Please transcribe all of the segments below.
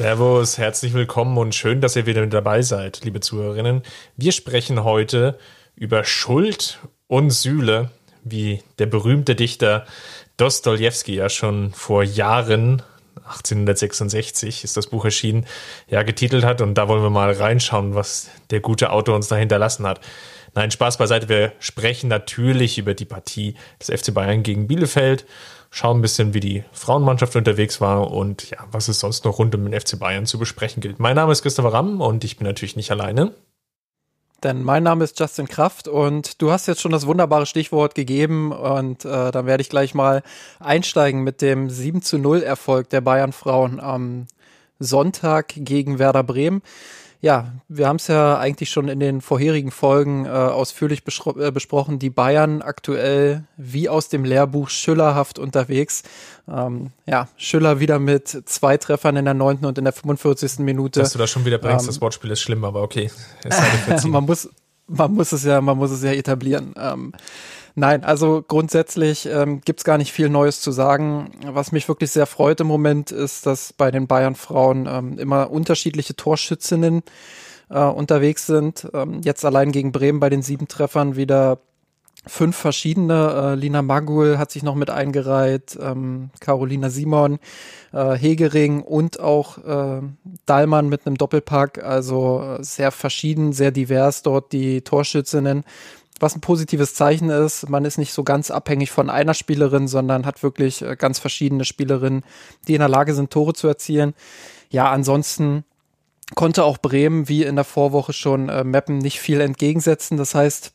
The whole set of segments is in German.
Servus, herzlich willkommen und schön, dass ihr wieder mit dabei seid, liebe Zuhörerinnen. Wir sprechen heute über Schuld und Sühle, wie der berühmte Dichter Dostoevsky ja schon vor Jahren 1866 ist das Buch erschienen, ja, getitelt hat. Und da wollen wir mal reinschauen, was der gute Autor uns da hinterlassen hat. Nein, Spaß beiseite. Wir sprechen natürlich über die Partie des FC Bayern gegen Bielefeld schauen ein bisschen, wie die Frauenmannschaft unterwegs war und ja, was es sonst noch rund um den FC Bayern zu besprechen gilt. Mein Name ist Christopher Ramm und ich bin natürlich nicht alleine. Denn mein Name ist Justin Kraft und du hast jetzt schon das wunderbare Stichwort gegeben und äh, dann werde ich gleich mal einsteigen mit dem 7 zu 0 Erfolg der Bayern Frauen am Sonntag gegen Werder Bremen. Ja, wir haben es ja eigentlich schon in den vorherigen Folgen äh, ausführlich äh, besprochen. Die Bayern aktuell wie aus dem Lehrbuch schillerhaft unterwegs. Ähm, ja, Schüller wieder mit zwei Treffern in der neunten und in der 45. Minute. Dass du das schon wieder bringst, ähm, das Wortspiel ist schlimm, aber okay. man muss, man muss es ja, man muss es ja etablieren. Ähm, Nein, also grundsätzlich ähm, gibt gar nicht viel Neues zu sagen. Was mich wirklich sehr freut im Moment ist, dass bei den Bayern-Frauen ähm, immer unterschiedliche Torschützinnen äh, unterwegs sind. Ähm, jetzt allein gegen Bremen bei den sieben Treffern wieder fünf verschiedene. Äh, Lina Magul hat sich noch mit eingereiht, ähm, Carolina Simon, äh, Hegering und auch äh, Dahlmann mit einem Doppelpack. Also äh, sehr verschieden, sehr divers dort die Torschützinnen was ein positives Zeichen ist. Man ist nicht so ganz abhängig von einer Spielerin, sondern hat wirklich äh, ganz verschiedene Spielerinnen, die in der Lage sind, Tore zu erzielen. Ja, ansonsten konnte auch Bremen, wie in der Vorwoche schon, äh, Meppen nicht viel entgegensetzen. Das heißt,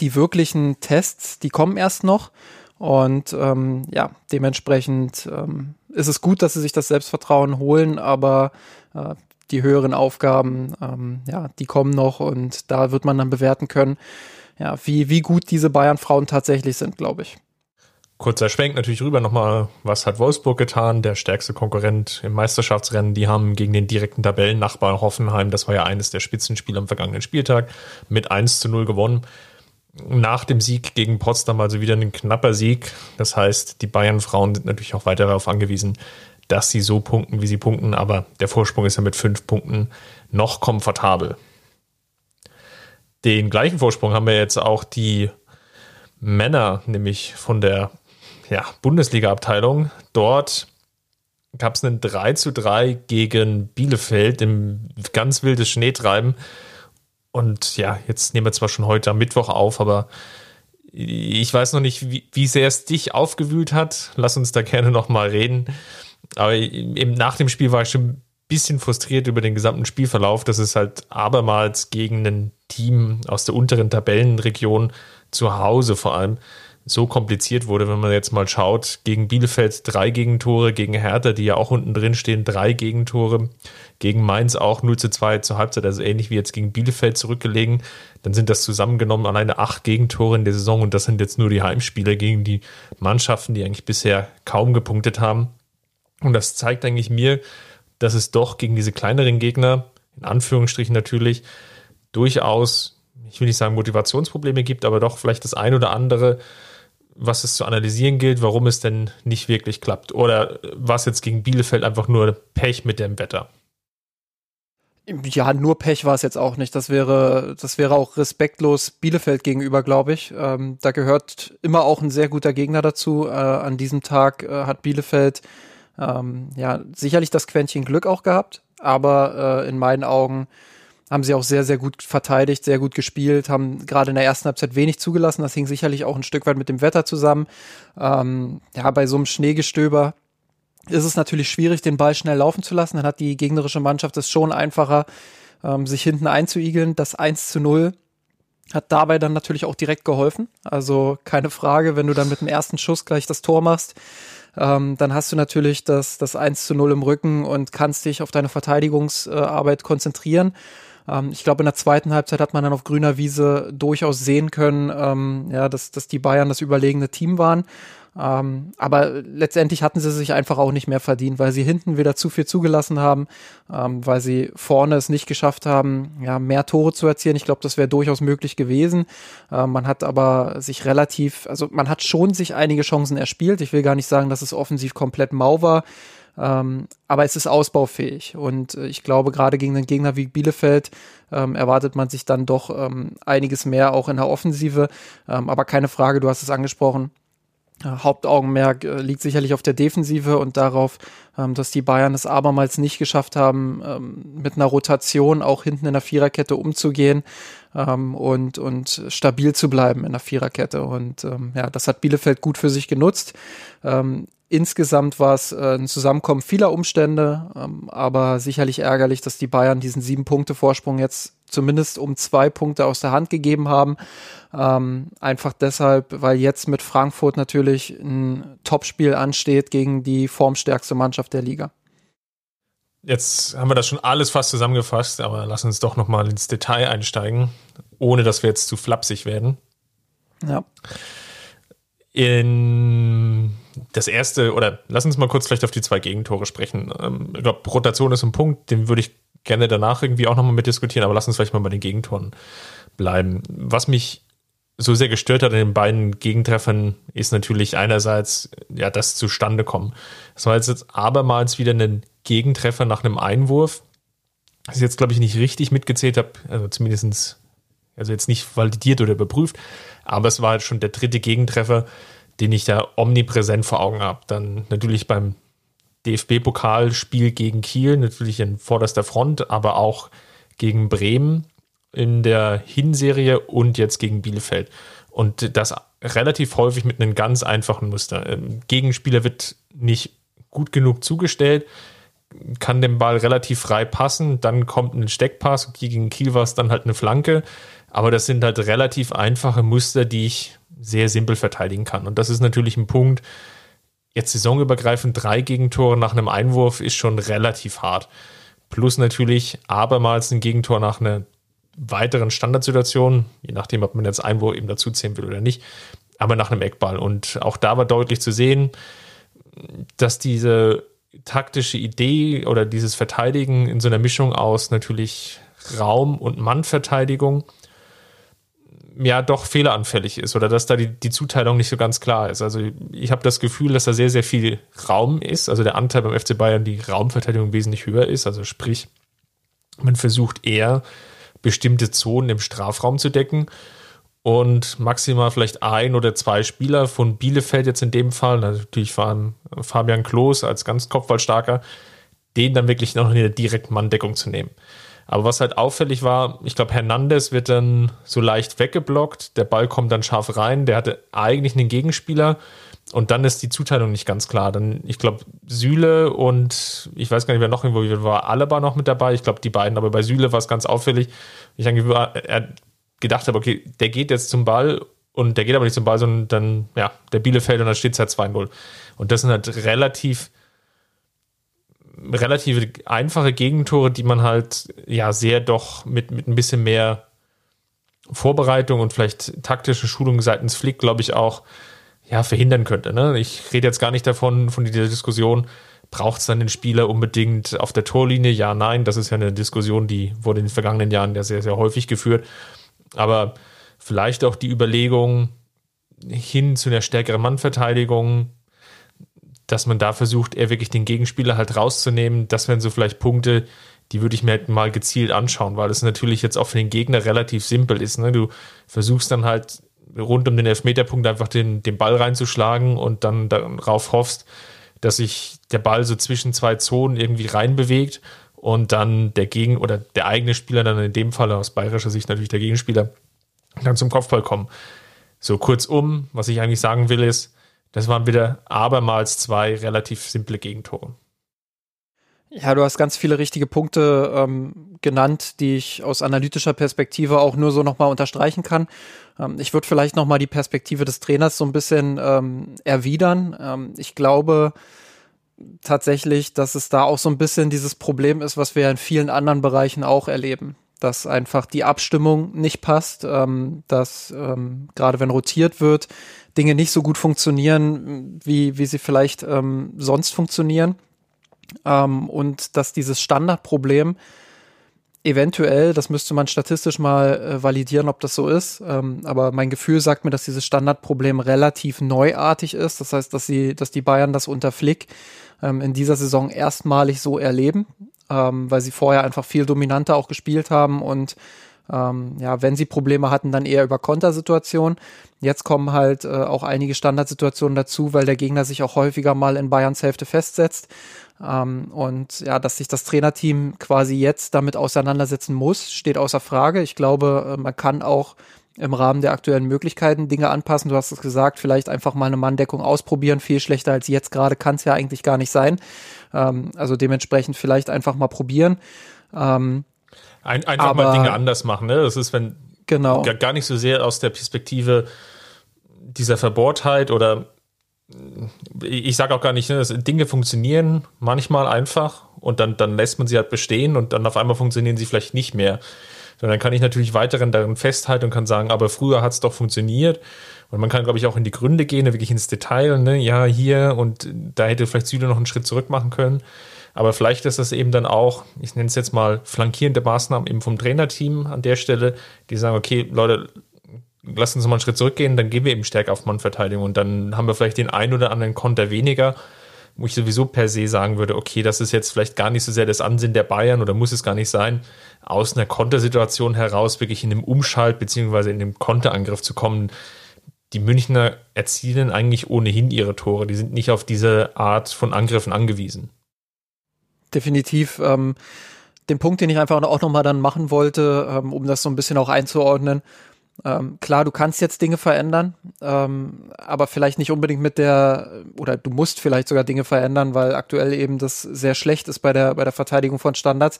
die wirklichen Tests, die kommen erst noch. Und ähm, ja, dementsprechend ähm, ist es gut, dass sie sich das Selbstvertrauen holen, aber äh, die höheren Aufgaben, ähm, ja, die kommen noch und da wird man dann bewerten können, ja, wie, wie gut diese Bayern-Frauen tatsächlich sind, glaube ich. Kurzer Schwenk natürlich rüber nochmal, was hat Wolfsburg getan? Der stärkste Konkurrent im Meisterschaftsrennen. Die haben gegen den direkten Tabellennachbar Hoffenheim, das war ja eines der Spitzenspiele am vergangenen Spieltag, mit 1 zu 0 gewonnen. Nach dem Sieg gegen Potsdam also wieder ein knapper Sieg. Das heißt, die Bayern-Frauen sind natürlich auch weiter darauf angewiesen, dass sie so punkten, wie sie punkten. Aber der Vorsprung ist ja mit fünf Punkten noch komfortabel. Den gleichen Vorsprung haben wir jetzt auch die Männer, nämlich von der ja, Bundesliga-Abteilung. Dort gab es einen 3 zu 3 gegen Bielefeld im ganz wildes Schneetreiben. Und ja, jetzt nehmen wir zwar schon heute am Mittwoch auf, aber ich weiß noch nicht, wie, wie sehr es dich aufgewühlt hat. Lass uns da gerne nochmal reden. Aber eben nach dem Spiel war ich schon bisschen frustriert über den gesamten Spielverlauf, dass es halt abermals gegen ein Team aus der unteren Tabellenregion zu Hause vor allem so kompliziert wurde, wenn man jetzt mal schaut, gegen Bielefeld drei Gegentore, gegen Hertha, die ja auch unten drin stehen, drei Gegentore, gegen Mainz auch 0 zu 2 zur Halbzeit, also ähnlich wie jetzt gegen Bielefeld zurückgelegen, dann sind das zusammengenommen alleine acht Gegentore in der Saison und das sind jetzt nur die Heimspiele gegen die Mannschaften, die eigentlich bisher kaum gepunktet haben. Und das zeigt eigentlich mir, dass es doch gegen diese kleineren Gegner, in Anführungsstrichen natürlich, durchaus, ich will nicht sagen Motivationsprobleme gibt, aber doch vielleicht das ein oder andere, was es zu analysieren gilt, warum es denn nicht wirklich klappt. Oder was jetzt gegen Bielefeld einfach nur Pech mit dem Wetter. Ja, nur Pech war es jetzt auch nicht. Das wäre, das wäre auch respektlos Bielefeld gegenüber, glaube ich. Ähm, da gehört immer auch ein sehr guter Gegner dazu. Äh, an diesem Tag äh, hat Bielefeld ähm, ja, sicherlich das Quäntchen Glück auch gehabt, aber äh, in meinen Augen haben sie auch sehr, sehr gut verteidigt, sehr gut gespielt, haben gerade in der ersten Halbzeit wenig zugelassen. Das hing sicherlich auch ein Stück weit mit dem Wetter zusammen. Ähm, ja, bei so einem Schneegestöber ist es natürlich schwierig, den Ball schnell laufen zu lassen. Dann hat die gegnerische Mannschaft es schon einfacher, ähm, sich hinten einzuigeln. Das 1 zu 0 hat dabei dann natürlich auch direkt geholfen. Also keine Frage, wenn du dann mit dem ersten Schuss gleich das Tor machst, ähm, dann hast du natürlich das, das 1 zu 0 im Rücken und kannst dich auf deine Verteidigungsarbeit konzentrieren. Ähm, ich glaube, in der zweiten Halbzeit hat man dann auf grüner Wiese durchaus sehen können, ähm, ja, dass, dass die Bayern das überlegene Team waren. Ähm, aber letztendlich hatten sie sich einfach auch nicht mehr verdient, weil sie hinten wieder zu viel zugelassen haben, ähm, weil sie vorne es nicht geschafft haben, ja, mehr Tore zu erzielen. Ich glaube, das wäre durchaus möglich gewesen. Ähm, man hat aber sich relativ, also man hat schon sich einige Chancen erspielt. Ich will gar nicht sagen, dass es offensiv komplett mau war. Ähm, aber es ist ausbaufähig. Und äh, ich glaube, gerade gegen einen Gegner wie Bielefeld ähm, erwartet man sich dann doch ähm, einiges mehr auch in der Offensive. Ähm, aber keine Frage, du hast es angesprochen. Hauptaugenmerk äh, liegt sicherlich auf der Defensive und darauf, ähm, dass die Bayern es abermals nicht geschafft haben, ähm, mit einer Rotation auch hinten in der Viererkette umzugehen und, und stabil zu bleiben in der Viererkette. Und ja, das hat Bielefeld gut für sich genutzt. Insgesamt war es äh, ein Zusammenkommen vieler Umstände, ähm, aber sicherlich ärgerlich, dass die Bayern diesen sieben Punkte Vorsprung jetzt zumindest um zwei Punkte aus der Hand gegeben haben. Ähm, einfach deshalb, weil jetzt mit Frankfurt natürlich ein Topspiel ansteht gegen die formstärkste Mannschaft der Liga. Jetzt haben wir das schon alles fast zusammengefasst, aber lass uns doch noch mal ins Detail einsteigen, ohne dass wir jetzt zu flapsig werden. Ja. In das erste, oder lass uns mal kurz vielleicht auf die zwei Gegentore sprechen. Ähm, ich glaube, Rotation ist ein Punkt, den würde ich gerne danach irgendwie auch nochmal mitdiskutieren, aber lass uns vielleicht mal bei den Gegentoren bleiben. Was mich so sehr gestört hat in den beiden Gegentreffern, ist natürlich einerseits ja das zustande kommen. Das war jetzt abermals wieder ein Gegentreffer nach einem Einwurf. Das ich jetzt, glaube ich, nicht richtig mitgezählt habe, also zumindestens also jetzt nicht validiert oder überprüft, aber es war halt schon der dritte Gegentreffer, den ich da omnipräsent vor Augen habe. Dann natürlich beim DFB-Pokalspiel gegen Kiel, natürlich in vorderster Front, aber auch gegen Bremen in der Hinserie und jetzt gegen Bielefeld. Und das relativ häufig mit einem ganz einfachen Muster. Ähm, Gegenspieler wird nicht gut genug zugestellt, kann den Ball relativ frei passen, dann kommt ein Steckpass, gegen Kiel war es dann halt eine Flanke, aber das sind halt relativ einfache Muster, die ich sehr simpel verteidigen kann. Und das ist natürlich ein Punkt, jetzt saisonübergreifend drei Gegentore nach einem Einwurf ist schon relativ hart. Plus natürlich abermals ein Gegentor nach einer weiteren Standardsituation, je nachdem, ob man jetzt Einwurf eben dazu zählen will oder nicht, aber nach einem Eckball. Und auch da war deutlich zu sehen, dass diese taktische Idee oder dieses Verteidigen in so einer Mischung aus natürlich Raum- und Mannverteidigung ja doch fehleranfällig ist oder dass da die, die Zuteilung nicht so ganz klar ist. Also ich habe das Gefühl, dass da sehr, sehr viel Raum ist. Also der Anteil beim FC Bayern die Raumverteidigung wesentlich höher ist. Also sprich, man versucht eher bestimmte Zonen im Strafraum zu decken und maximal vielleicht ein oder zwei Spieler von Bielefeld jetzt in dem Fall, natürlich fahren Fabian Klos als ganz kopfballstarker, den dann wirklich noch in der direkten Manndeckung zu nehmen. Aber was halt auffällig war, ich glaube, Hernandez wird dann so leicht weggeblockt, der Ball kommt dann scharf rein, der hatte eigentlich einen Gegenspieler und dann ist die Zuteilung nicht ganz klar. Dann, ich glaube, Süle und ich weiß gar nicht, wer noch irgendwo war, Alaba noch mit dabei. Ich glaube, die beiden, aber bei Süle war es ganz auffällig. Ich irgendwie er gedacht habe, okay, der geht jetzt zum Ball und der geht aber nicht zum Ball, sondern dann, ja, der Bielefeld und dann steht es halt 2-0. Und das sind halt relativ relativ einfache Gegentore, die man halt ja sehr doch mit, mit ein bisschen mehr Vorbereitung und vielleicht taktische Schulung seitens Flick, glaube ich, auch ja, verhindern könnte. Ne? Ich rede jetzt gar nicht davon, von dieser Diskussion, braucht es dann den Spieler unbedingt auf der Torlinie? Ja, nein, das ist ja eine Diskussion, die wurde in den vergangenen Jahren ja sehr, sehr häufig geführt. Aber vielleicht auch die Überlegung hin zu einer stärkeren Mannverteidigung, dass man da versucht, eher wirklich den Gegenspieler halt rauszunehmen. Das wären so vielleicht Punkte, die würde ich mir halt mal gezielt anschauen, weil es natürlich jetzt auch für den Gegner relativ simpel ist. Ne? Du versuchst dann halt rund um den Elfmeterpunkt einfach den, den Ball reinzuschlagen und dann darauf hoffst, dass sich der Ball so zwischen zwei Zonen irgendwie reinbewegt und dann der Gegen- oder der eigene Spieler, dann in dem Fall aus bayerischer Sicht natürlich der Gegenspieler, dann zum Kopfball kommen. So kurzum, was ich eigentlich sagen will, ist, das waren wieder abermals zwei relativ simple Gegentore. Ja, du hast ganz viele richtige Punkte ähm, genannt, die ich aus analytischer Perspektive auch nur so nochmal unterstreichen kann. Ähm, ich würde vielleicht nochmal die Perspektive des Trainers so ein bisschen ähm, erwidern. Ähm, ich glaube tatsächlich, dass es da auch so ein bisschen dieses Problem ist, was wir in vielen anderen Bereichen auch erleben. Dass einfach die Abstimmung nicht passt, ähm, dass ähm, gerade wenn rotiert wird, Dinge nicht so gut funktionieren, wie, wie sie vielleicht ähm, sonst funktionieren ähm, und dass dieses Standardproblem eventuell, das müsste man statistisch mal äh, validieren, ob das so ist, ähm, aber mein Gefühl sagt mir, dass dieses Standardproblem relativ neuartig ist. Das heißt, dass sie, dass die Bayern das unter Flick ähm, in dieser Saison erstmalig so erleben, ähm, weil sie vorher einfach viel dominanter auch gespielt haben und ähm, ja, wenn sie Probleme hatten, dann eher über Kontersituationen. Jetzt kommen halt äh, auch einige Standardsituationen dazu, weil der Gegner sich auch häufiger mal in Bayerns Hälfte festsetzt. Ähm, und ja, dass sich das Trainerteam quasi jetzt damit auseinandersetzen muss, steht außer Frage. Ich glaube, äh, man kann auch im Rahmen der aktuellen Möglichkeiten Dinge anpassen. Du hast es gesagt, vielleicht einfach mal eine Manndeckung ausprobieren. Viel schlechter als jetzt gerade kann es ja eigentlich gar nicht sein. Ähm, also dementsprechend vielleicht einfach mal probieren. Ähm, Ein, einfach aber, mal Dinge anders machen. Ne? Das ist, wenn genau. gar nicht so sehr aus der Perspektive dieser Verbohrtheit oder ich sage auch gar nicht, ne, Dinge funktionieren manchmal einfach und dann, dann lässt man sie halt bestehen und dann auf einmal funktionieren sie vielleicht nicht mehr. Sondern dann kann ich natürlich weiterhin darin festhalten und kann sagen, aber früher hat es doch funktioniert. Und man kann, glaube ich, auch in die Gründe gehen, wirklich ins Detail, ne? ja, hier und da hätte vielleicht Süle noch einen Schritt zurück machen können. Aber vielleicht ist das eben dann auch, ich nenne es jetzt mal flankierende Maßnahmen eben vom Trainerteam an der Stelle, die sagen, okay, Leute, lass uns mal einen Schritt zurückgehen, dann gehen wir eben stärker auf Mannverteidigung und dann haben wir vielleicht den einen oder anderen Konter weniger, wo ich sowieso per se sagen würde, okay, das ist jetzt vielleicht gar nicht so sehr das Ansinnen der Bayern oder muss es gar nicht sein, aus einer Kontersituation heraus wirklich in einem Umschalt beziehungsweise in dem Konterangriff zu kommen. Die Münchner erzielen eigentlich ohnehin ihre Tore. Die sind nicht auf diese Art von Angriffen angewiesen. Definitiv. Ähm, den Punkt, den ich einfach auch nochmal dann machen wollte, ähm, um das so ein bisschen auch einzuordnen, ähm, klar, du kannst jetzt Dinge verändern, ähm, aber vielleicht nicht unbedingt mit der, oder du musst vielleicht sogar Dinge verändern, weil aktuell eben das sehr schlecht ist bei der, bei der Verteidigung von Standards.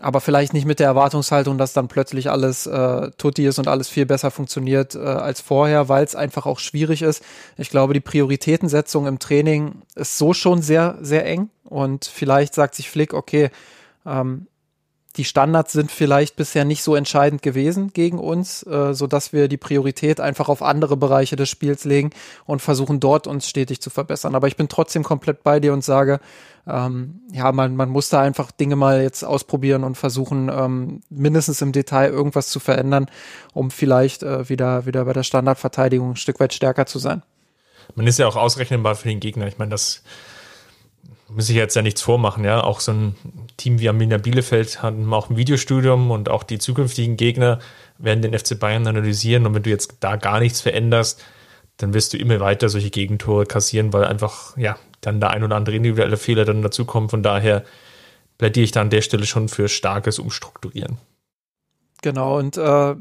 Aber vielleicht nicht mit der Erwartungshaltung, dass dann plötzlich alles äh, tutti ist und alles viel besser funktioniert äh, als vorher, weil es einfach auch schwierig ist. Ich glaube, die Prioritätensetzung im Training ist so schon sehr, sehr eng. Und vielleicht sagt sich Flick, okay, ähm, die Standards sind vielleicht bisher nicht so entscheidend gewesen gegen uns, äh, so dass wir die Priorität einfach auf andere Bereiche des Spiels legen und versuchen dort uns stetig zu verbessern. Aber ich bin trotzdem komplett bei dir und sage, ähm, ja, man, man muss da einfach Dinge mal jetzt ausprobieren und versuchen, ähm, mindestens im Detail irgendwas zu verändern, um vielleicht äh, wieder, wieder bei der Standardverteidigung ein Stück weit stärker zu sein. Man ist ja auch ausrechenbar für den Gegner. Ich meine, das muss ich jetzt ja nichts vormachen, ja. Auch so ein Team wie Arminia Bielefeld hat auch ein Videostudium und auch die zukünftigen Gegner werden den FC Bayern analysieren. Und wenn du jetzt da gar nichts veränderst, dann wirst du immer weiter solche Gegentore kassieren, weil einfach, ja, dann der ein oder andere individuelle Fehler dann dazukommen. Von daher plädiere ich da an der Stelle schon für starkes Umstrukturieren. Genau, und äh,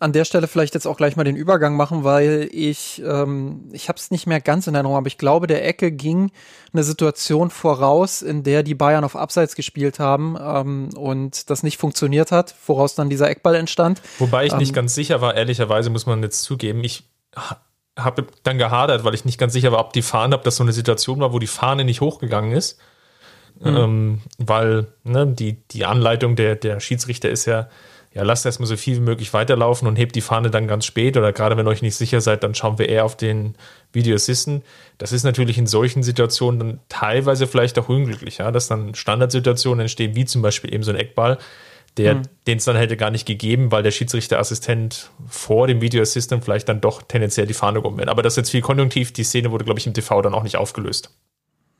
an der Stelle vielleicht jetzt auch gleich mal den Übergang machen, weil ich, ähm, ich habe es nicht mehr ganz in Erinnerung, aber ich glaube, der Ecke ging eine Situation voraus, in der die Bayern auf Abseits gespielt haben ähm, und das nicht funktioniert hat, woraus dann dieser Eckball entstand. Wobei ich ähm, nicht ganz sicher war, ehrlicherweise muss man jetzt zugeben, ich habe dann gehadert, weil ich nicht ganz sicher war, ob die Fahne, ob das so eine Situation war, wo die Fahne nicht hochgegangen ist. Mhm. Weil ne, die, die Anleitung der, der Schiedsrichter ist ja, ja, lasst erstmal so viel wie möglich weiterlaufen und hebt die Fahne dann ganz spät oder gerade wenn ihr euch nicht sicher seid, dann schauen wir eher auf den Video Assistant. Das ist natürlich in solchen Situationen dann teilweise vielleicht auch unglücklich, ja, dass dann Standardsituationen entstehen, wie zum Beispiel eben so ein Eckball, der, hm. den es dann hätte gar nicht gegeben, weil der Schiedsrichterassistent vor dem Video Assistant vielleicht dann doch tendenziell die Fahne gehoben wird. Aber das ist jetzt viel konjunktiv. Die Szene wurde, glaube ich, im TV dann auch nicht aufgelöst.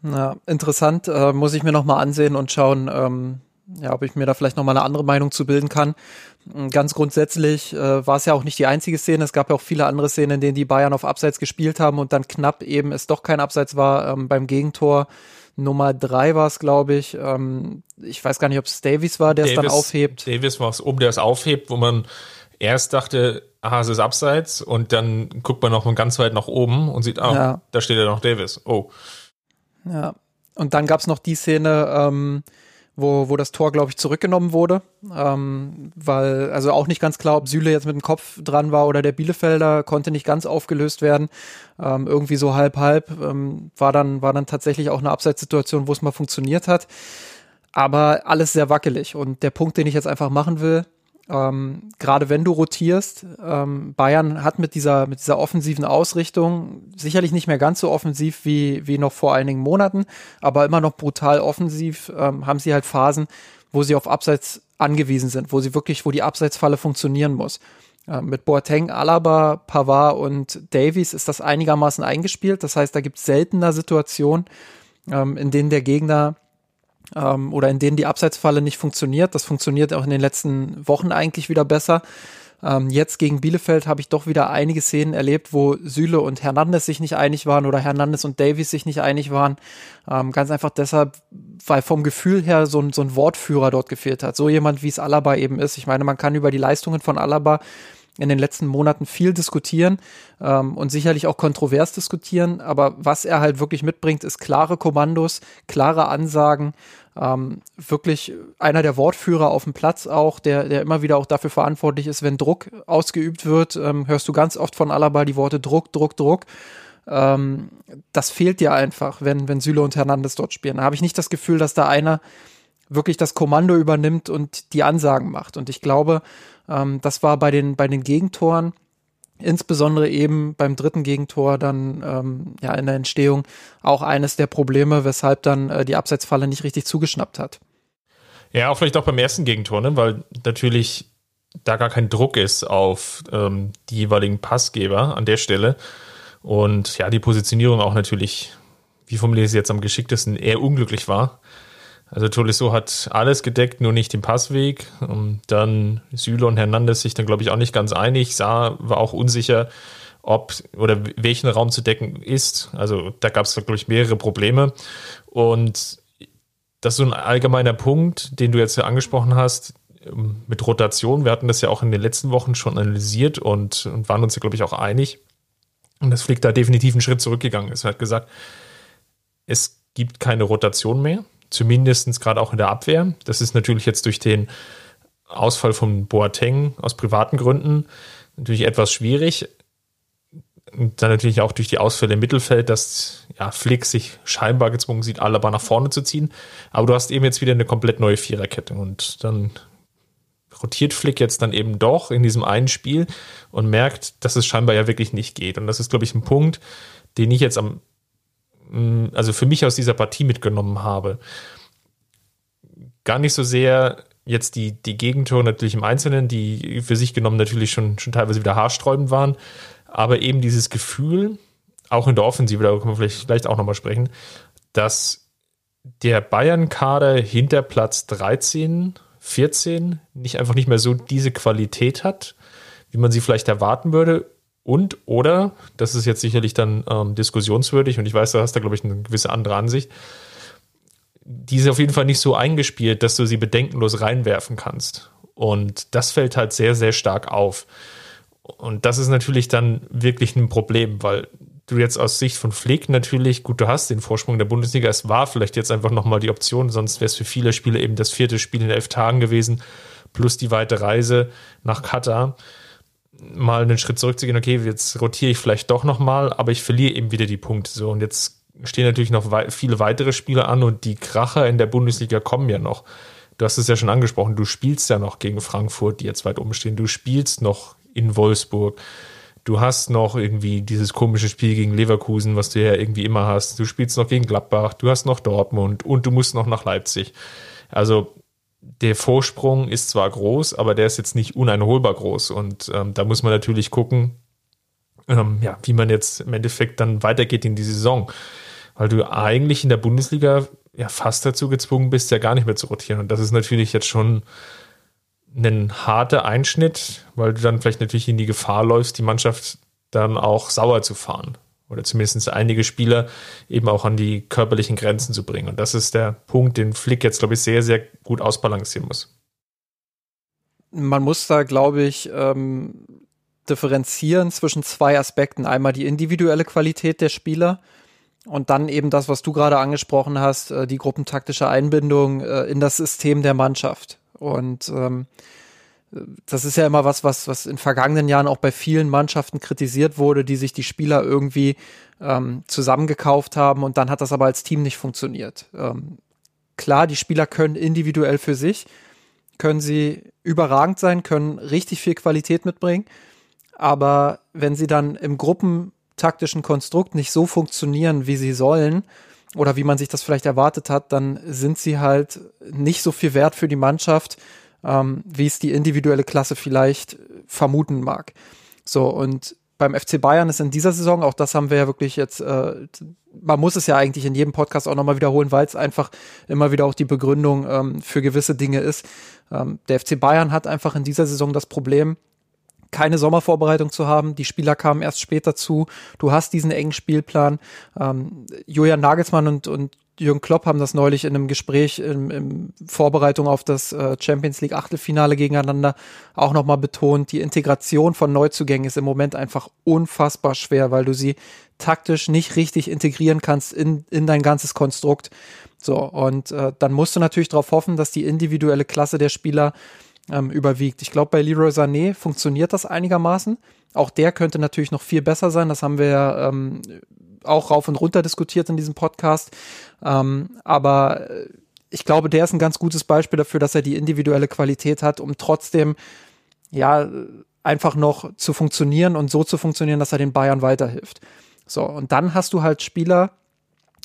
Ja, interessant. Äh, muss ich mir nochmal ansehen und schauen, ähm, ja, ob ich mir da vielleicht nochmal eine andere Meinung zu bilden kann. Hm, ganz grundsätzlich äh, war es ja auch nicht die einzige Szene. Es gab ja auch viele andere Szenen, in denen die Bayern auf Abseits gespielt haben und dann knapp eben es doch kein Abseits war ähm, beim Gegentor. Nummer drei war es, glaube ich. Ähm, ich weiß gar nicht, ob es Davies war, der es dann aufhebt. Davis war es oben, der es aufhebt, wo man erst dachte, aha, es ist Abseits und dann guckt man noch ganz weit nach oben und sieht, ah, ja. da steht ja noch Davis. Oh. Ja, und dann gab es noch die Szene, ähm, wo, wo das Tor, glaube ich, zurückgenommen wurde. Ähm, weil, also auch nicht ganz klar, ob Süle jetzt mit dem Kopf dran war oder der Bielefelder, konnte nicht ganz aufgelöst werden. Ähm, irgendwie so halb halb. Ähm, war, dann, war dann tatsächlich auch eine Abseitssituation, wo es mal funktioniert hat. Aber alles sehr wackelig. Und der Punkt, den ich jetzt einfach machen will, ähm, gerade wenn du rotierst, ähm, Bayern hat mit dieser, mit dieser offensiven Ausrichtung sicherlich nicht mehr ganz so offensiv wie, wie noch vor einigen Monaten, aber immer noch brutal offensiv, ähm, haben sie halt Phasen, wo sie auf Abseits angewiesen sind, wo sie wirklich, wo die Abseitsfalle funktionieren muss. Ähm, mit Boateng, Alaba, Pavard und Davies ist das einigermaßen eingespielt. Das heißt, da gibt es seltener Situationen, ähm, in denen der Gegner ähm, oder in denen die Abseitsfalle nicht funktioniert. Das funktioniert auch in den letzten Wochen eigentlich wieder besser. Ähm, jetzt gegen Bielefeld habe ich doch wieder einige Szenen erlebt, wo Süle und Hernandez sich nicht einig waren oder Hernandez und Davies sich nicht einig waren. Ähm, ganz einfach deshalb, weil vom Gefühl her so ein, so ein Wortführer dort gefehlt hat. So jemand, wie es Alaba eben ist. Ich meine, man kann über die Leistungen von Alaba in den letzten Monaten viel diskutieren ähm, und sicherlich auch kontrovers diskutieren. Aber was er halt wirklich mitbringt, ist klare Kommandos, klare Ansagen. Ähm, wirklich einer der Wortführer auf dem Platz auch, der, der immer wieder auch dafür verantwortlich ist, wenn Druck ausgeübt wird. Ähm, hörst du ganz oft von Alaba die Worte Druck, Druck, Druck. Ähm, das fehlt dir einfach, wenn, wenn Süle und Hernandez dort spielen. Da habe ich nicht das Gefühl, dass da einer wirklich das Kommando übernimmt und die Ansagen macht. Und ich glaube, ähm, das war bei den, bei den Gegentoren, insbesondere eben beim dritten Gegentor dann ähm, ja in der Entstehung auch eines der Probleme, weshalb dann äh, die Abseitsfalle nicht richtig zugeschnappt hat. Ja, auch vielleicht auch beim ersten Gegentor, ne? weil natürlich da gar kein Druck ist auf ähm, die jeweiligen Passgeber an der Stelle. Und ja, die Positionierung auch natürlich, wie formuliere ich es jetzt am geschicktesten, eher unglücklich war. Also Tolisso hat alles gedeckt, nur nicht den Passweg. Und dann Süle und Hernandez sich dann, glaube ich, auch nicht ganz einig. Saar war auch unsicher, ob oder welchen Raum zu decken ist. Also da gab es, glaube ich, mehrere Probleme. Und das ist so ein allgemeiner Punkt, den du jetzt ja angesprochen hast, ähm, mit Rotation. Wir hatten das ja auch in den letzten Wochen schon analysiert und, und waren uns ja, glaube ich, auch einig. Und das Flick da definitiv einen Schritt zurückgegangen ist. Er hat gesagt, es gibt keine Rotation mehr zumindest gerade auch in der Abwehr. Das ist natürlich jetzt durch den Ausfall von Boateng aus privaten Gründen natürlich etwas schwierig. Und dann natürlich auch durch die Ausfälle im Mittelfeld, dass ja, Flick sich scheinbar gezwungen sieht, Alaba nach vorne zu ziehen. Aber du hast eben jetzt wieder eine komplett neue Viererkette und dann rotiert Flick jetzt dann eben doch in diesem einen Spiel und merkt, dass es scheinbar ja wirklich nicht geht. Und das ist, glaube ich, ein Punkt, den ich jetzt am also für mich aus dieser Partie mitgenommen habe. Gar nicht so sehr jetzt die, die Gegentore natürlich im Einzelnen, die für sich genommen natürlich schon, schon teilweise wieder haarsträubend waren, aber eben dieses Gefühl, auch in der Offensive, da können wir vielleicht, vielleicht auch nochmal sprechen, dass der Bayern-Kader hinter Platz 13, 14 nicht einfach nicht mehr so diese Qualität hat, wie man sie vielleicht erwarten würde und oder, das ist jetzt sicherlich dann ähm, diskussionswürdig und ich weiß, da hast du, glaube ich, eine gewisse andere Ansicht, die ist auf jeden Fall nicht so eingespielt, dass du sie bedenkenlos reinwerfen kannst. Und das fällt halt sehr, sehr stark auf. Und das ist natürlich dann wirklich ein Problem, weil du jetzt aus Sicht von Flick natürlich, gut, du hast den Vorsprung der Bundesliga, es war vielleicht jetzt einfach nochmal die Option, sonst wäre es für viele Spieler eben das vierte Spiel in elf Tagen gewesen, plus die weite Reise nach Katar mal einen Schritt zurückzugehen, okay, jetzt rotiere ich vielleicht doch nochmal, aber ich verliere eben wieder die Punkte. So, und jetzt stehen natürlich noch wei viele weitere Spiele an und die Kracher in der Bundesliga kommen ja noch. Du hast es ja schon angesprochen, du spielst ja noch gegen Frankfurt, die jetzt weit oben stehen. Du spielst noch in Wolfsburg. Du hast noch irgendwie dieses komische Spiel gegen Leverkusen, was du ja irgendwie immer hast. Du spielst noch gegen Gladbach, du hast noch Dortmund und du musst noch nach Leipzig. Also der Vorsprung ist zwar groß, aber der ist jetzt nicht uneinholbar groß. Und ähm, da muss man natürlich gucken, ähm, ja, wie man jetzt im Endeffekt dann weitergeht in die Saison. Weil du eigentlich in der Bundesliga ja fast dazu gezwungen bist, ja gar nicht mehr zu rotieren. Und das ist natürlich jetzt schon ein harter Einschnitt, weil du dann vielleicht natürlich in die Gefahr läufst, die Mannschaft dann auch sauer zu fahren oder zumindest einige Spieler eben auch an die körperlichen Grenzen zu bringen. Und das ist der Punkt, den Flick jetzt, glaube ich, sehr, sehr gut ausbalancieren muss. Man muss da, glaube ich, ähm, differenzieren zwischen zwei Aspekten. Einmal die individuelle Qualität der Spieler Und dann eben das, was du gerade angesprochen hast, äh, die gruppentaktische Einbindung äh, in das System der Mannschaft. Und ähm, das ist ja immer was, was, was in vergangenen Jahren auch bei vielen Mannschaften kritisiert wurde, die sich die Spieler irgendwie ähm, zusammengekauft haben und dann hat das aber als Team nicht funktioniert. Ähm, klar, die Spieler können individuell für sich, können sie überragend sein, können richtig viel Qualität mitbringen, aber wenn sie dann im gruppentaktischen Konstrukt nicht so funktionieren, wie sie sollen, oder wie man sich das vielleicht erwartet hat, dann sind sie halt nicht so viel wert für die Mannschaft, ähm, wie es die individuelle Klasse vielleicht vermuten mag. So, und beim FC Bayern ist in dieser Saison, auch das haben wir ja wirklich jetzt, äh, man muss es ja eigentlich in jedem Podcast auch nochmal wiederholen, weil es einfach immer wieder auch die Begründung ähm, für gewisse Dinge ist. Ähm, der FC Bayern hat einfach in dieser Saison das Problem, keine Sommervorbereitung zu haben. Die Spieler kamen erst später zu. Du hast diesen engen Spielplan. Ähm, Julian Nagelsmann und, und Jürgen Klopp haben das neulich in einem Gespräch in, in Vorbereitung auf das äh, Champions League Achtelfinale gegeneinander auch nochmal betont. Die Integration von Neuzugängen ist im Moment einfach unfassbar schwer, weil du sie taktisch nicht richtig integrieren kannst in, in dein ganzes Konstrukt. So, und äh, dann musst du natürlich darauf hoffen, dass die individuelle Klasse der Spieler ähm, überwiegt. Ich glaube, bei Leroy Sané funktioniert das einigermaßen. Auch der könnte natürlich noch viel besser sein. Das haben wir ja ähm, auch rauf und runter diskutiert in diesem Podcast. Ähm, aber äh, ich glaube, der ist ein ganz gutes Beispiel dafür, dass er die individuelle Qualität hat, um trotzdem ja einfach noch zu funktionieren und so zu funktionieren, dass er den Bayern weiterhilft. So, und dann hast du halt Spieler,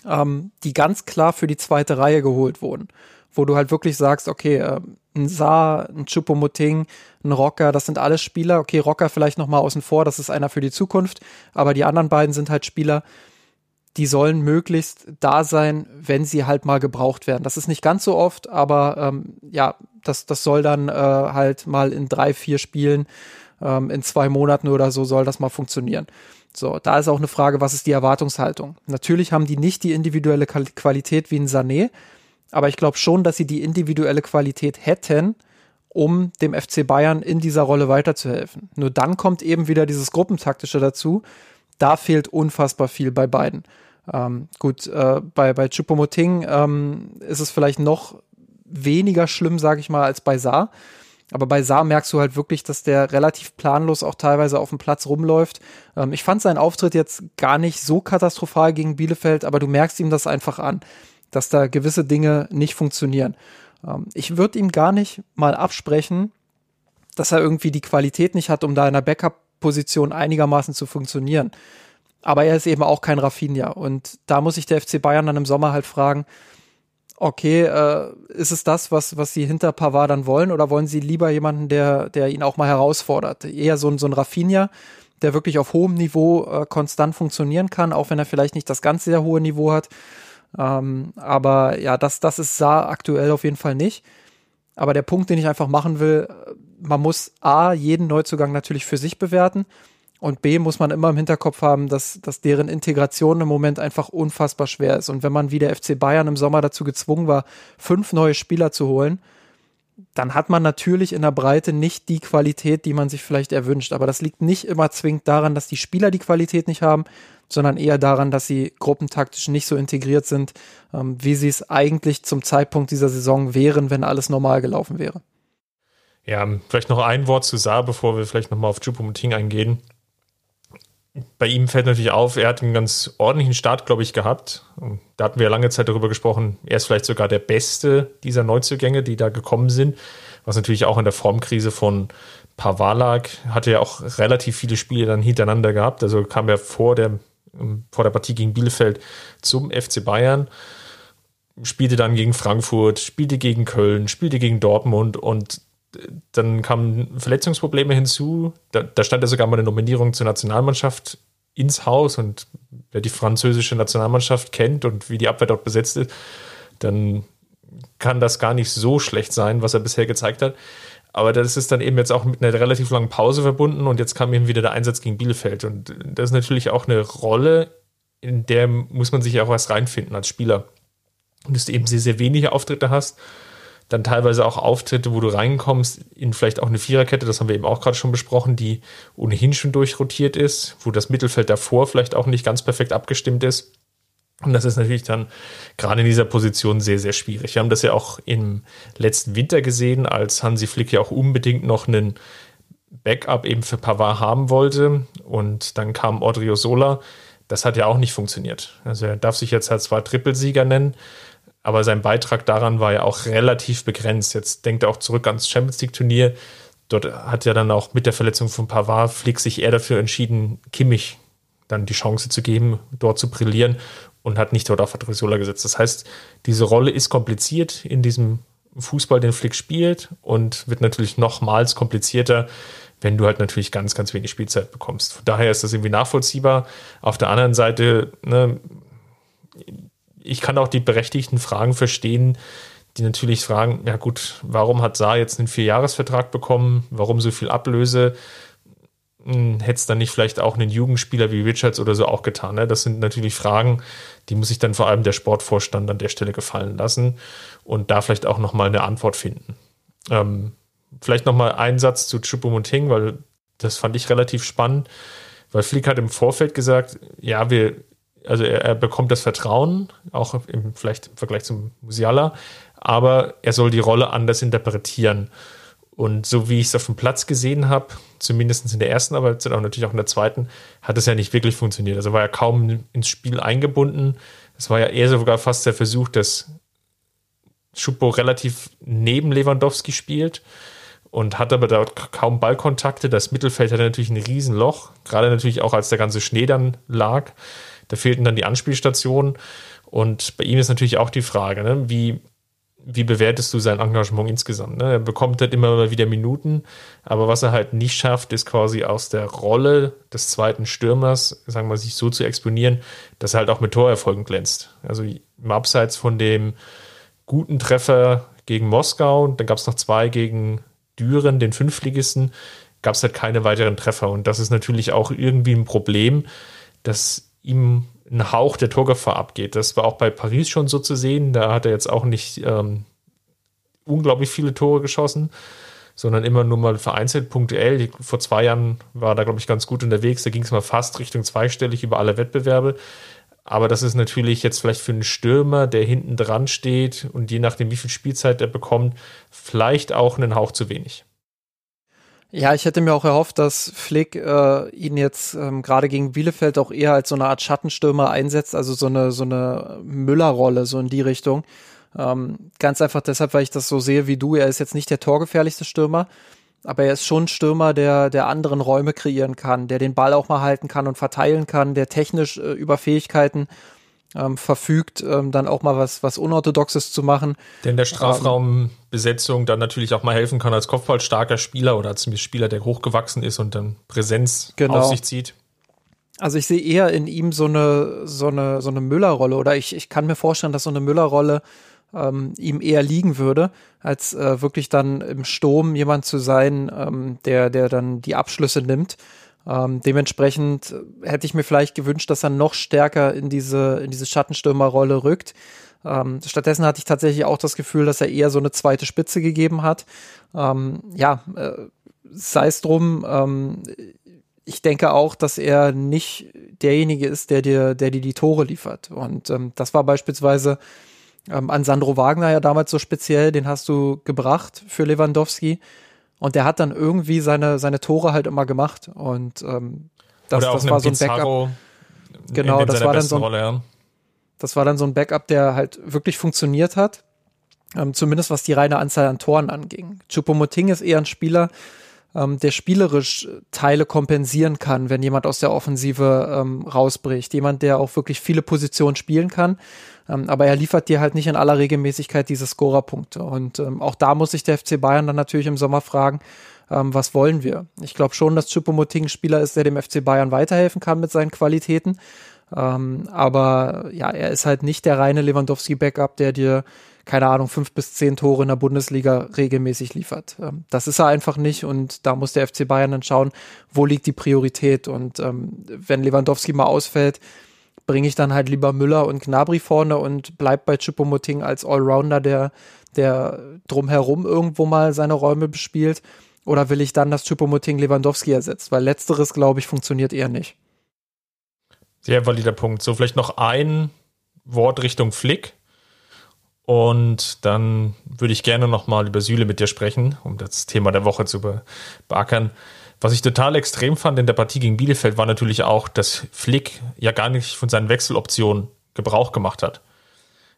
ähm, die ganz klar für die zweite Reihe geholt wurden, wo du halt wirklich sagst, okay, äh, ein Saar, ein Chupomoting, ein Rocker, das sind alles Spieler. Okay, Rocker vielleicht noch mal außen vor, das ist einer für die Zukunft, aber die anderen beiden sind halt Spieler, die sollen möglichst da sein, wenn sie halt mal gebraucht werden. Das ist nicht ganz so oft, aber ähm, ja, das, das soll dann äh, halt mal in drei, vier Spielen, ähm, in zwei Monaten oder so soll das mal funktionieren. So, da ist auch eine Frage, was ist die Erwartungshaltung? Natürlich haben die nicht die individuelle Qualität wie ein Sané, aber ich glaube schon, dass sie die individuelle Qualität hätten, um dem FC Bayern in dieser Rolle weiterzuhelfen. Nur dann kommt eben wieder dieses Gruppentaktische dazu. Da fehlt unfassbar viel bei beiden. Ähm, gut, äh, bei, bei Chupomoting ähm, ist es vielleicht noch weniger schlimm, sage ich mal, als bei Saar. Aber bei Saar merkst du halt wirklich, dass der relativ planlos auch teilweise auf dem Platz rumläuft. Ähm, ich fand seinen Auftritt jetzt gar nicht so katastrophal gegen Bielefeld, aber du merkst ihm das einfach an dass da gewisse Dinge nicht funktionieren. Ähm, ich würde ihm gar nicht mal absprechen, dass er irgendwie die Qualität nicht hat, um da in der Backup-Position einigermaßen zu funktionieren. Aber er ist eben auch kein Rafinha. Und da muss sich der FC Bayern dann im Sommer halt fragen, okay, äh, ist es das, was, was sie hinter Pavard dann wollen, oder wollen sie lieber jemanden, der, der ihn auch mal herausfordert? Eher so, ein so ein Rafinha, der wirklich auf hohem Niveau äh, konstant funktionieren kann, auch wenn er vielleicht nicht das ganz sehr hohe Niveau hat. Ähm, aber ja, das, das ist Saar aktuell auf jeden Fall nicht. Aber der Punkt, den ich einfach machen will, man muss A, jeden Neuzugang natürlich für sich bewerten und B, muss man immer im Hinterkopf haben, dass, dass deren Integration im Moment einfach unfassbar schwer ist. Und wenn man wie der FC Bayern im Sommer dazu gezwungen war, fünf neue Spieler zu holen, dann hat man natürlich in der Breite nicht die Qualität, die man sich vielleicht erwünscht. Aber das liegt nicht immer zwingend daran, dass die Spieler die Qualität nicht haben, sondern eher daran, dass sie gruppentaktisch nicht so integriert sind, ähm, wie sie es eigentlich zum Zeitpunkt dieser Saison wären, wenn alles normal gelaufen wäre. Ja, vielleicht noch ein Wort zu Saar, bevor wir vielleicht nochmal auf Chupomoting eingehen. Bei ihm fällt natürlich auf, er hat einen ganz ordentlichen Start, glaube ich, gehabt. Da hatten wir lange Zeit darüber gesprochen. Er ist vielleicht sogar der beste dieser Neuzugänge, die da gekommen sind. Was natürlich auch in der Formkrise von Pavard hatte ja auch relativ viele Spiele dann hintereinander gehabt. Also kam er vor der vor der Partie gegen Bielefeld zum FC Bayern, spielte dann gegen Frankfurt, spielte gegen Köln, spielte gegen Dortmund und dann kamen Verletzungsprobleme hinzu. Da, da stand ja sogar mal eine Nominierung zur Nationalmannschaft ins Haus und wer die französische Nationalmannschaft kennt und wie die Abwehr dort besetzt ist, dann kann das gar nicht so schlecht sein, was er bisher gezeigt hat. Aber das ist dann eben jetzt auch mit einer relativ langen Pause verbunden und jetzt kam eben wieder der Einsatz gegen Bielefeld. Und das ist natürlich auch eine Rolle, in der muss man sich auch erst reinfinden als Spieler. Und dass du eben sehr, sehr wenige Auftritte hast, dann teilweise auch Auftritte, wo du reinkommst in vielleicht auch eine Viererkette, das haben wir eben auch gerade schon besprochen, die ohnehin schon durchrotiert ist, wo das Mittelfeld davor vielleicht auch nicht ganz perfekt abgestimmt ist. Und das ist natürlich dann gerade in dieser Position sehr, sehr schwierig. Wir haben das ja auch im letzten Winter gesehen, als Hansi Flick ja auch unbedingt noch einen Backup eben für Pavard haben wollte. Und dann kam Odriozola. Das hat ja auch nicht funktioniert. Also er darf sich jetzt halt zwar Trippelsieger nennen, aber sein Beitrag daran war ja auch relativ begrenzt. Jetzt denkt er auch zurück ans Champions League Turnier. Dort hat ja dann auch mit der Verletzung von Pavard Flick sich eher dafür entschieden, Kimmich dann die Chance zu geben, dort zu brillieren und hat nicht dort auf Adresola gesetzt. Das heißt, diese Rolle ist kompliziert in diesem Fußball, den Flick spielt und wird natürlich nochmals komplizierter, wenn du halt natürlich ganz, ganz wenig Spielzeit bekommst. Von daher ist das irgendwie nachvollziehbar. Auf der anderen Seite, ne, ich kann auch die berechtigten Fragen verstehen, die natürlich fragen, ja gut, warum hat Saar jetzt einen Vierjahresvertrag bekommen? Warum so viel Ablöse? Hm, hätte es dann nicht vielleicht auch einen Jugendspieler wie Richards oder so auch getan? Ne? Das sind natürlich Fragen, die muss sich dann vor allem der Sportvorstand an der Stelle gefallen lassen und da vielleicht auch nochmal eine Antwort finden. Ähm, vielleicht nochmal ein Satz zu Chupomoting, weil das fand ich relativ spannend, weil Flick hat im Vorfeld gesagt, ja, wir, also er, er bekommt das Vertrauen, auch im, vielleicht im Vergleich zum Musiala, aber er soll die Rolle anders interpretieren. Und so wie ich es auf dem Platz gesehen habe, zumindest in der ersten, aber natürlich auch in der zweiten, hat es ja nicht wirklich funktioniert. Also war er kaum ins Spiel eingebunden. Es war ja eher sogar fast der Versuch, dass Schuppo relativ neben Lewandowski spielt und hat aber dort kaum Ballkontakte. Das Mittelfeld hatte natürlich ein Riesenloch, gerade natürlich auch als der ganze Schnee dann lag. Da fehlten dann die Anspielstationen. Und bei ihm ist natürlich auch die Frage, ne, wie wie bewertest du sein Engagement insgesamt? Ne? Er bekommt halt immer wieder Minuten, aber was er halt nicht schafft, ist quasi aus der Rolle des zweiten Stürmers, sagen wir mal, sich so zu exponieren, dass er halt auch mit Torerfolgen glänzt. Also im Abseits von dem guten Treffer gegen Moskau, dann gab es noch zwei gegen Düren, den Fünfligisten, gab es halt keine weiteren Treffer. Und das ist natürlich auch irgendwie ein Problem, dass ihm ein Hauch der Torgefahr abgeht. Das war auch bei Paris schon so zu sehen. Da hat er jetzt auch nicht ähm, unglaublich viele Tore geschossen, sondern immer nur mal vereinzelt punktuell. Vor zwei Jahren war da, glaube ich, ganz gut unterwegs. Da ging es mal fast Richtung zweistellig über alle Wettbewerbe. Aber das ist natürlich jetzt vielleicht für einen Stürmer, der hinten dran steht und je nachdem, wie viel Spielzeit er bekommt, vielleicht auch einen Hauch zu wenig. Ja, ich hätte mir auch erhofft, dass Flick äh, ihn jetzt ähm, gerade gegen Bielefeld auch eher als so eine Art Schattenstürmer einsetzt, also so eine so eine Müller-Rolle so in die Richtung. Ähm, ganz einfach deshalb, weil ich das so sehe wie du. Er ist jetzt nicht der torgefährlichste Stürmer, aber er ist schon ein Stürmer, der der anderen Räume kreieren kann, der den Ball auch mal halten kann und verteilen kann, der technisch äh, über Fähigkeiten ähm, verfügt, ähm, dann auch mal was, was Unorthodoxes zu machen. Der in der Strafraumbesetzung dann natürlich auch mal helfen kann als kopfballstarker Spieler oder als Spieler, der hochgewachsen ist und dann Präsenz genau. auf sich zieht. Also ich sehe eher in ihm so eine, so eine, so eine Müller-Rolle oder ich, ich kann mir vorstellen, dass so eine Müller-Rolle ähm, ihm eher liegen würde, als äh, wirklich dann im Sturm jemand zu sein, ähm, der, der dann die Abschlüsse nimmt. Ähm, dementsprechend hätte ich mir vielleicht gewünscht, dass er noch stärker in diese, in diese Schattenstürmerrolle rückt. Ähm, stattdessen hatte ich tatsächlich auch das Gefühl, dass er eher so eine zweite Spitze gegeben hat. Ähm, ja, äh, sei es drum, ähm, ich denke auch, dass er nicht derjenige ist, der dir, der dir die Tore liefert. Und ähm, das war beispielsweise ähm, an Sandro Wagner ja damals so speziell, den hast du gebracht für Lewandowski. Und der hat dann irgendwie seine, seine Tore halt immer gemacht. Und ähm, das, das war so ein Backup. Genau, das war dann so ein, Rolle, ja. das war dann so ein Backup, der halt wirklich funktioniert hat. Ähm, zumindest was die reine Anzahl an Toren anging. Chupomoting ist eher ein Spieler, ähm, der spielerisch Teile kompensieren kann, wenn jemand aus der Offensive ähm, rausbricht. Jemand, der auch wirklich viele Positionen spielen kann. Ähm, aber er liefert dir halt nicht in aller Regelmäßigkeit diese Scorerpunkte. Und ähm, auch da muss sich der FC Bayern dann natürlich im Sommer fragen, ähm, was wollen wir? Ich glaube schon, dass Chupomoting ein Spieler ist, der dem FC Bayern weiterhelfen kann mit seinen Qualitäten. Ähm, aber ja, er ist halt nicht der reine Lewandowski-Backup, der dir keine Ahnung, fünf bis zehn Tore in der Bundesliga regelmäßig liefert. Ähm, das ist er einfach nicht und da muss der FC Bayern dann schauen, wo liegt die Priorität. Und ähm, wenn Lewandowski mal ausfällt, bringe ich dann halt lieber Müller und Gnabry vorne und bleib bei Choupo-Moting als Allrounder, der, der drumherum irgendwo mal seine Räume bespielt. Oder will ich dann, dass Choupo-Moting Lewandowski ersetzt? Weil letzteres, glaube ich, funktioniert eher nicht. Sehr valider Punkt. So vielleicht noch ein Wort Richtung Flick. Und dann würde ich gerne nochmal über Süle mit dir sprechen, um das Thema der Woche zu beackern. Was ich total extrem fand in der Partie gegen Bielefeld war natürlich auch, dass Flick ja gar nicht von seinen Wechseloptionen Gebrauch gemacht hat.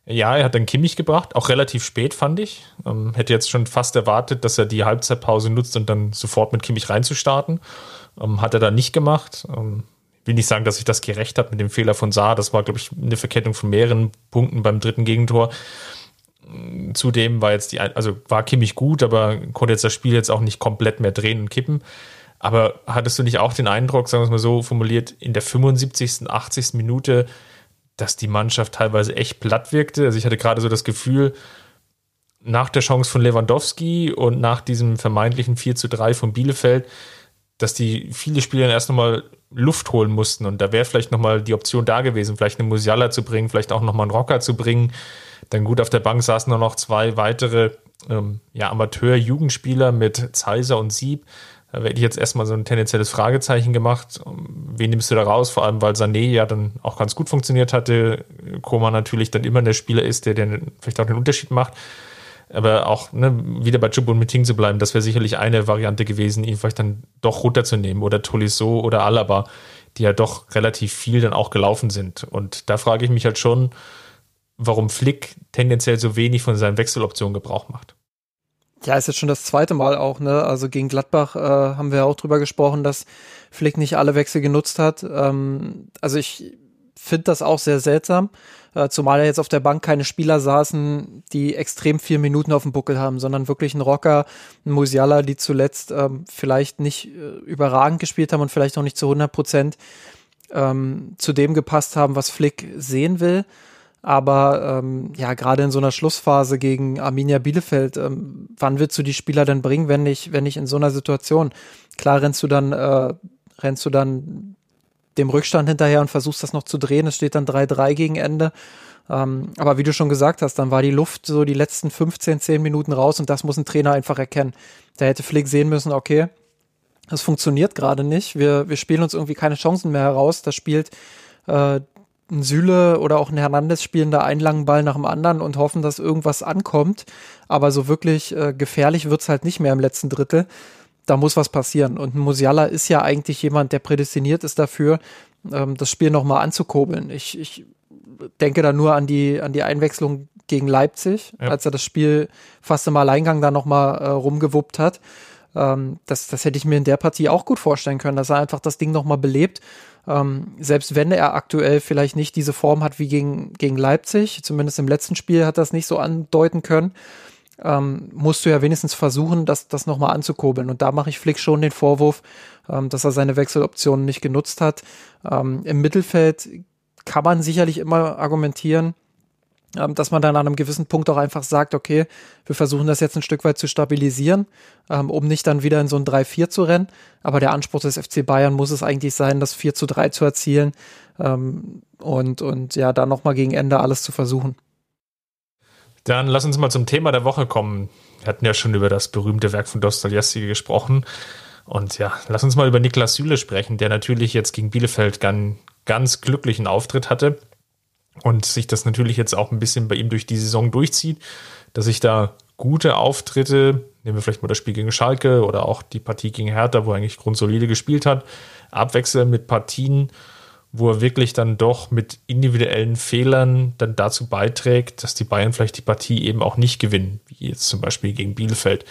Ja, er hat dann Kimmich gebracht, auch relativ spät fand ich. Ähm, hätte jetzt schon fast erwartet, dass er die Halbzeitpause nutzt und dann sofort mit Kimmich reinzustarten. Ähm, hat er da nicht gemacht. Ähm, will nicht sagen, dass ich das gerecht habe mit dem Fehler von Saar. Das war, glaube ich, eine Verkettung von mehreren Punkten beim dritten Gegentor. Zudem war jetzt die, also war Kimmich gut, aber konnte jetzt das Spiel jetzt auch nicht komplett mehr drehen und kippen. Aber hattest du nicht auch den Eindruck, sagen wir es mal so formuliert, in der 75., 80. Minute, dass die Mannschaft teilweise echt platt wirkte? Also ich hatte gerade so das Gefühl, nach der Chance von Lewandowski und nach diesem vermeintlichen 4 zu 3 von Bielefeld, dass die viele Spieler erst nochmal Luft holen mussten und da wäre vielleicht nochmal die Option da gewesen, vielleicht eine Musiala zu bringen, vielleicht auch nochmal einen Rocker zu bringen. Dann gut, auf der Bank saßen nur noch zwei weitere ähm, ja, Amateur-Jugendspieler mit Zeiser und Sieb. Da werde ich jetzt erstmal so ein tendenzielles Fragezeichen gemacht. Wen nimmst du da raus? Vor allem, weil Sané ja dann auch ganz gut funktioniert hatte. Koma natürlich dann immer der Spieler ist, der, der vielleicht auch den Unterschied macht. Aber auch ne, wieder bei Chubun Meeting zu bleiben, das wäre sicherlich eine Variante gewesen, ihn vielleicht dann doch runterzunehmen. Oder Tolisso oder Alaba, die ja doch relativ viel dann auch gelaufen sind. Und da frage ich mich halt schon, warum Flick tendenziell so wenig von seinen Wechseloptionen Gebrauch macht. Ja, ist jetzt schon das zweite Mal auch, ne? Also gegen Gladbach äh, haben wir auch drüber gesprochen, dass Flick nicht alle Wechsel genutzt hat. Ähm, also ich finde das auch sehr seltsam, äh, zumal er jetzt auf der Bank keine Spieler saßen, die extrem vier Minuten auf dem Buckel haben, sondern wirklich ein Rocker, ein Musiala, die zuletzt ähm, vielleicht nicht äh, überragend gespielt haben und vielleicht auch nicht zu 100 Prozent ähm, zu dem gepasst haben, was Flick sehen will. Aber ähm, ja, gerade in so einer Schlussphase gegen Arminia Bielefeld, ähm, wann willst du die Spieler denn bringen, wenn nicht, wenn nicht in so einer Situation? Klar rennst du dann, äh, rennst du dann dem Rückstand hinterher und versuchst das noch zu drehen. Es steht dann 3-3 gegen Ende. Ähm, aber wie du schon gesagt hast, dann war die Luft so die letzten 15, 10 Minuten raus und das muss ein Trainer einfach erkennen. Da hätte Flick sehen müssen, okay, das funktioniert gerade nicht. Wir, wir spielen uns irgendwie keine Chancen mehr heraus. Das spielt äh, ein Süle oder auch ein Hernandez spielen da einen langen Ball nach dem anderen und hoffen, dass irgendwas ankommt. Aber so wirklich äh, gefährlich wird's halt nicht mehr im letzten Drittel. Da muss was passieren. Und Musiala ist ja eigentlich jemand, der prädestiniert ist dafür, ähm, das Spiel nochmal anzukurbeln. Ich, ich denke da nur an die, an die Einwechslung gegen Leipzig, ja. als er das Spiel fast im Alleingang da nochmal äh, rumgewuppt hat. Ähm, das, das hätte ich mir in der Partie auch gut vorstellen können, dass er einfach das Ding nochmal belebt ähm, selbst wenn er aktuell vielleicht nicht diese Form hat wie gegen, gegen Leipzig, zumindest im letzten Spiel hat das nicht so andeuten können, ähm, musst du ja wenigstens versuchen, das, das nochmal anzukurbeln. Und da mache ich Flick schon den Vorwurf, ähm, dass er seine Wechseloptionen nicht genutzt hat. Ähm, Im Mittelfeld kann man sicherlich immer argumentieren, dass man dann an einem gewissen Punkt auch einfach sagt, okay, wir versuchen das jetzt ein Stück weit zu stabilisieren, ähm, um nicht dann wieder in so ein 3-4 zu rennen. Aber der Anspruch des FC Bayern muss es eigentlich sein, das 4 zu 3 zu erzielen ähm, und, und ja, dann nochmal gegen Ende alles zu versuchen. Dann lass uns mal zum Thema der Woche kommen. Wir hatten ja schon über das berühmte Werk von Dostoevsky gesprochen. Und ja, lass uns mal über Niklas Süle sprechen, der natürlich jetzt gegen Bielefeld ganz, ganz glücklichen Auftritt hatte und sich das natürlich jetzt auch ein bisschen bei ihm durch die Saison durchzieht, dass sich da gute Auftritte, nehmen wir vielleicht mal das Spiel gegen Schalke oder auch die Partie gegen Hertha, wo er eigentlich grundsolide gespielt hat, abwechseln mit Partien, wo er wirklich dann doch mit individuellen Fehlern dann dazu beiträgt, dass die Bayern vielleicht die Partie eben auch nicht gewinnen, wie jetzt zum Beispiel gegen Bielefeld.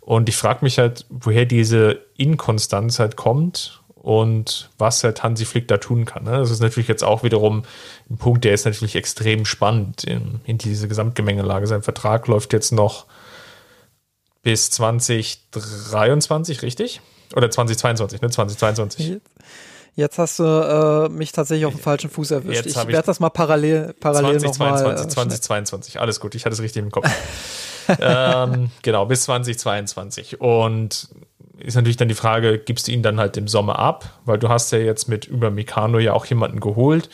Und ich frage mich halt, woher diese Inkonstanz halt kommt und was halt Hansi Flick da tun kann. Ne? Das ist natürlich jetzt auch wiederum ein Punkt, der ist natürlich extrem spannend in, in diese Gesamtgemengelage. Sein Vertrag läuft jetzt noch bis 2023, richtig? Oder 2022, ne? 2022. Jetzt hast du äh, mich tatsächlich auf dem falschen Fuß erwischt. Jetzt ich werde das mal parallel, parallel 2022, noch mal, äh, 2022, alles gut, ich hatte es richtig im Kopf. ähm, genau, bis 2022. Und ist natürlich dann die Frage, gibst du ihn dann halt im Sommer ab? Weil du hast ja jetzt mit über Mikano ja auch jemanden geholt.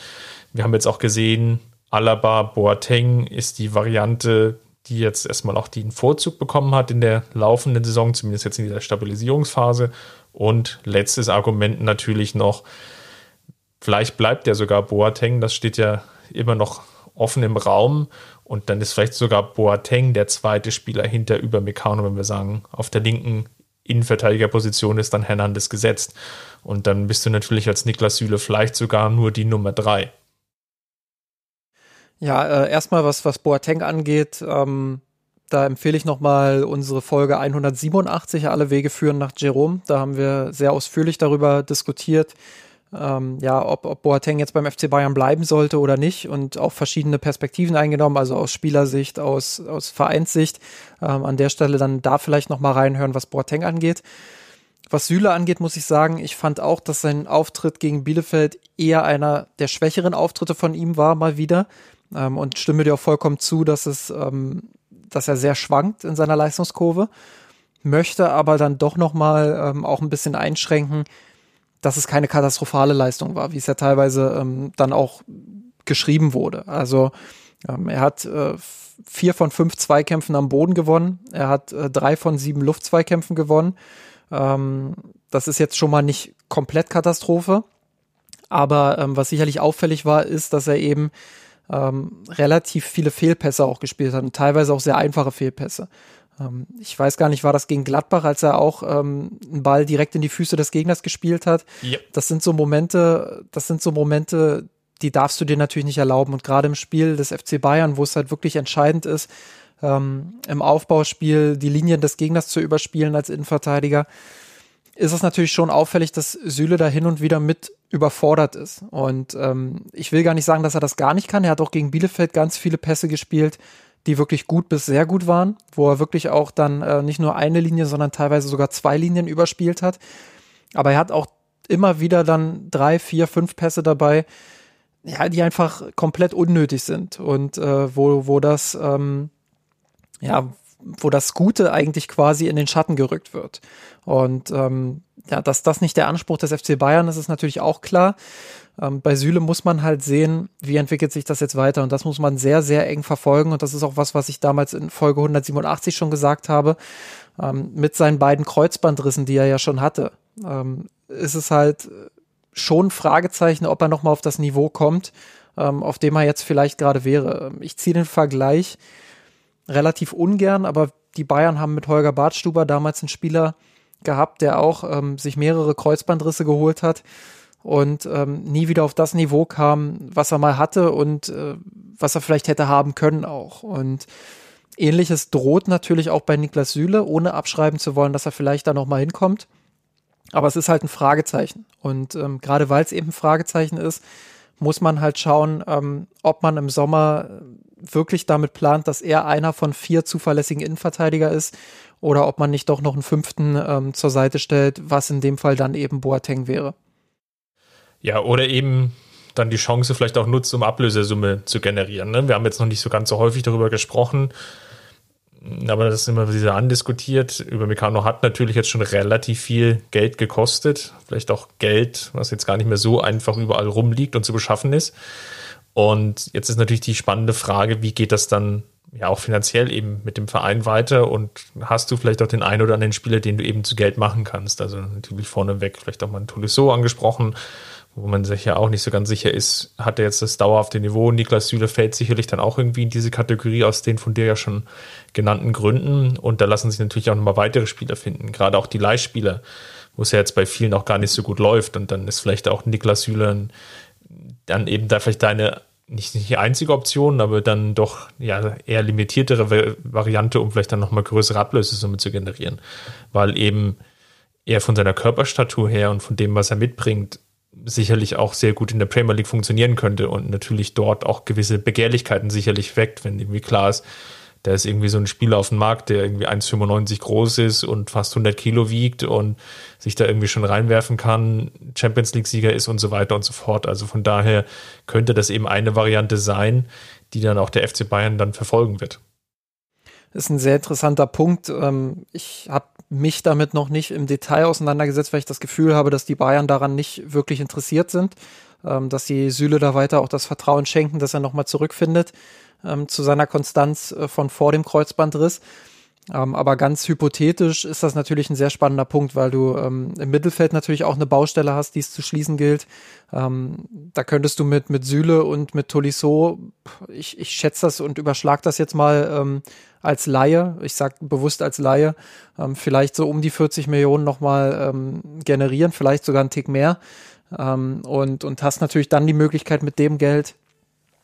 Wir haben jetzt auch gesehen, Alaba Boateng ist die Variante, die jetzt erstmal auch den Vorzug bekommen hat in der laufenden Saison, zumindest jetzt in dieser Stabilisierungsphase. Und letztes Argument natürlich noch, vielleicht bleibt ja sogar Boateng, das steht ja immer noch offen im Raum und dann ist vielleicht sogar Boateng der zweite Spieler hinter über Meccano, wenn wir sagen, auf der linken Innenverteidigerposition ist dann Hernandez gesetzt. Und dann bist du natürlich als Niklas Süle vielleicht sogar nur die Nummer drei. Ja, äh, erstmal was, was Boateng angeht, ähm, da empfehle ich nochmal unsere Folge 187, alle Wege führen nach Jerome. Da haben wir sehr ausführlich darüber diskutiert, ähm, ja, ob, ob Boateng jetzt beim FC Bayern bleiben sollte oder nicht und auch verschiedene Perspektiven eingenommen, also aus Spielersicht, aus, aus Vereinssicht. Ähm, an der Stelle dann da vielleicht nochmal reinhören, was Boateng angeht. Was Süle angeht, muss ich sagen, ich fand auch, dass sein Auftritt gegen Bielefeld eher einer der schwächeren Auftritte von ihm war, mal wieder. Ähm, und stimme dir auch vollkommen zu, dass es, ähm, dass er sehr schwankt in seiner Leistungskurve. Möchte aber dann doch nochmal ähm, auch ein bisschen einschränken, dass es keine katastrophale Leistung war, wie es ja teilweise ähm, dann auch geschrieben wurde. Also ähm, er hat äh, vier von fünf Zweikämpfen am Boden gewonnen. Er hat äh, drei von sieben Luftzweikämpfen gewonnen. Ähm, das ist jetzt schon mal nicht komplett Katastrophe. Aber ähm, was sicherlich auffällig war, ist, dass er eben ähm, relativ viele Fehlpässe auch gespielt hat und teilweise auch sehr einfache Fehlpässe. Ähm, ich weiß gar nicht, war das gegen Gladbach, als er auch ähm, einen Ball direkt in die Füße des Gegners gespielt hat. Ja. Das sind so Momente, das sind so Momente, die darfst du dir natürlich nicht erlauben. Und gerade im Spiel des FC Bayern, wo es halt wirklich entscheidend ist, ähm, im Aufbauspiel die Linien des Gegners zu überspielen als Innenverteidiger, ist es natürlich schon auffällig, dass Süle da hin und wieder mit überfordert ist. Und ähm, ich will gar nicht sagen, dass er das gar nicht kann. Er hat auch gegen Bielefeld ganz viele Pässe gespielt, die wirklich gut bis sehr gut waren, wo er wirklich auch dann äh, nicht nur eine Linie, sondern teilweise sogar zwei Linien überspielt hat. Aber er hat auch immer wieder dann drei, vier, fünf Pässe dabei, ja, die einfach komplett unnötig sind und äh, wo, wo das, ähm, ja, wo das Gute eigentlich quasi in den Schatten gerückt wird. Und ähm, ja, dass das nicht der Anspruch des FC Bayern ist, ist natürlich auch klar. Ähm, bei Süle muss man halt sehen, wie entwickelt sich das jetzt weiter. Und das muss man sehr, sehr eng verfolgen. Und das ist auch was, was ich damals in Folge 187 schon gesagt habe. Ähm, mit seinen beiden Kreuzbandrissen, die er ja schon hatte, ähm, ist es halt schon Fragezeichen, ob er nochmal auf das Niveau kommt, ähm, auf dem er jetzt vielleicht gerade wäre. Ich ziehe den Vergleich relativ ungern, aber die Bayern haben mit Holger Bartstuber damals einen Spieler gehabt, der auch ähm, sich mehrere Kreuzbandrisse geholt hat und ähm, nie wieder auf das Niveau kam, was er mal hatte und äh, was er vielleicht hätte haben können auch. Und ähnliches droht natürlich auch bei Niklas Süle, ohne abschreiben zu wollen, dass er vielleicht da nochmal hinkommt. Aber es ist halt ein Fragezeichen. Und ähm, gerade weil es eben ein Fragezeichen ist, muss man halt schauen, ähm, ob man im Sommer wirklich damit plant, dass er einer von vier zuverlässigen Innenverteidiger ist oder ob man nicht doch noch einen fünften ähm, zur Seite stellt, was in dem Fall dann eben Boateng wäre. Ja, oder eben dann die Chance vielleicht auch nutzt, um Ablösesumme zu generieren. Ne? Wir haben jetzt noch nicht so ganz so häufig darüber gesprochen, aber das ist immer wieder andiskutiert. Über Meccano hat natürlich jetzt schon relativ viel Geld gekostet. Vielleicht auch Geld, was jetzt gar nicht mehr so einfach überall rumliegt und zu beschaffen ist. Und jetzt ist natürlich die spannende Frage, wie geht das dann ja auch finanziell eben mit dem Verein weiter und hast du vielleicht auch den einen oder anderen Spieler, den du eben zu Geld machen kannst. Also natürlich vorneweg vielleicht auch mal ein Tolisso angesprochen, wo man sich ja auch nicht so ganz sicher ist, hat er jetzt das dauerhafte Niveau. Niklas Süle fällt sicherlich dann auch irgendwie in diese Kategorie aus den von dir ja schon genannten Gründen. Und da lassen sich natürlich auch nochmal weitere Spieler finden, gerade auch die Leihspieler, wo es ja jetzt bei vielen auch gar nicht so gut läuft. Und dann ist vielleicht auch Niklas Süle dann eben da vielleicht deine nicht, die einzige Option, aber dann doch ja eher limitiertere Variante, um vielleicht dann nochmal größere Ablösesumme zu generieren. Weil eben er von seiner Körperstatur her und von dem, was er mitbringt, sicherlich auch sehr gut in der Premier League funktionieren könnte und natürlich dort auch gewisse Begehrlichkeiten sicherlich weckt, wenn irgendwie klar ist, da ist irgendwie so ein Spieler auf dem Markt, der irgendwie 1,95 groß ist und fast 100 Kilo wiegt und sich da irgendwie schon reinwerfen kann, Champions League-Sieger ist und so weiter und so fort. Also von daher könnte das eben eine Variante sein, die dann auch der FC Bayern dann verfolgen wird. Das ist ein sehr interessanter Punkt. Ähm, ich habe mich damit noch nicht im Detail auseinandergesetzt, weil ich das Gefühl habe, dass die Bayern daran nicht wirklich interessiert sind, ähm, dass die Süle da weiter auch das Vertrauen schenken, dass er nochmal zurückfindet ähm, zu seiner Konstanz äh, von vor dem Kreuzbandriss. Ähm, aber ganz hypothetisch ist das natürlich ein sehr spannender Punkt, weil du ähm, im Mittelfeld natürlich auch eine Baustelle hast, die es zu schließen gilt. Ähm, da könntest du mit, mit Süle und mit Tolisso, ich, ich schätze das und überschlag das jetzt mal ähm, als Laie, ich sag bewusst als Laie, ähm, vielleicht so um die 40 Millionen nochmal ähm, generieren, vielleicht sogar einen Tick mehr. Ähm, und, und hast natürlich dann die Möglichkeit mit dem Geld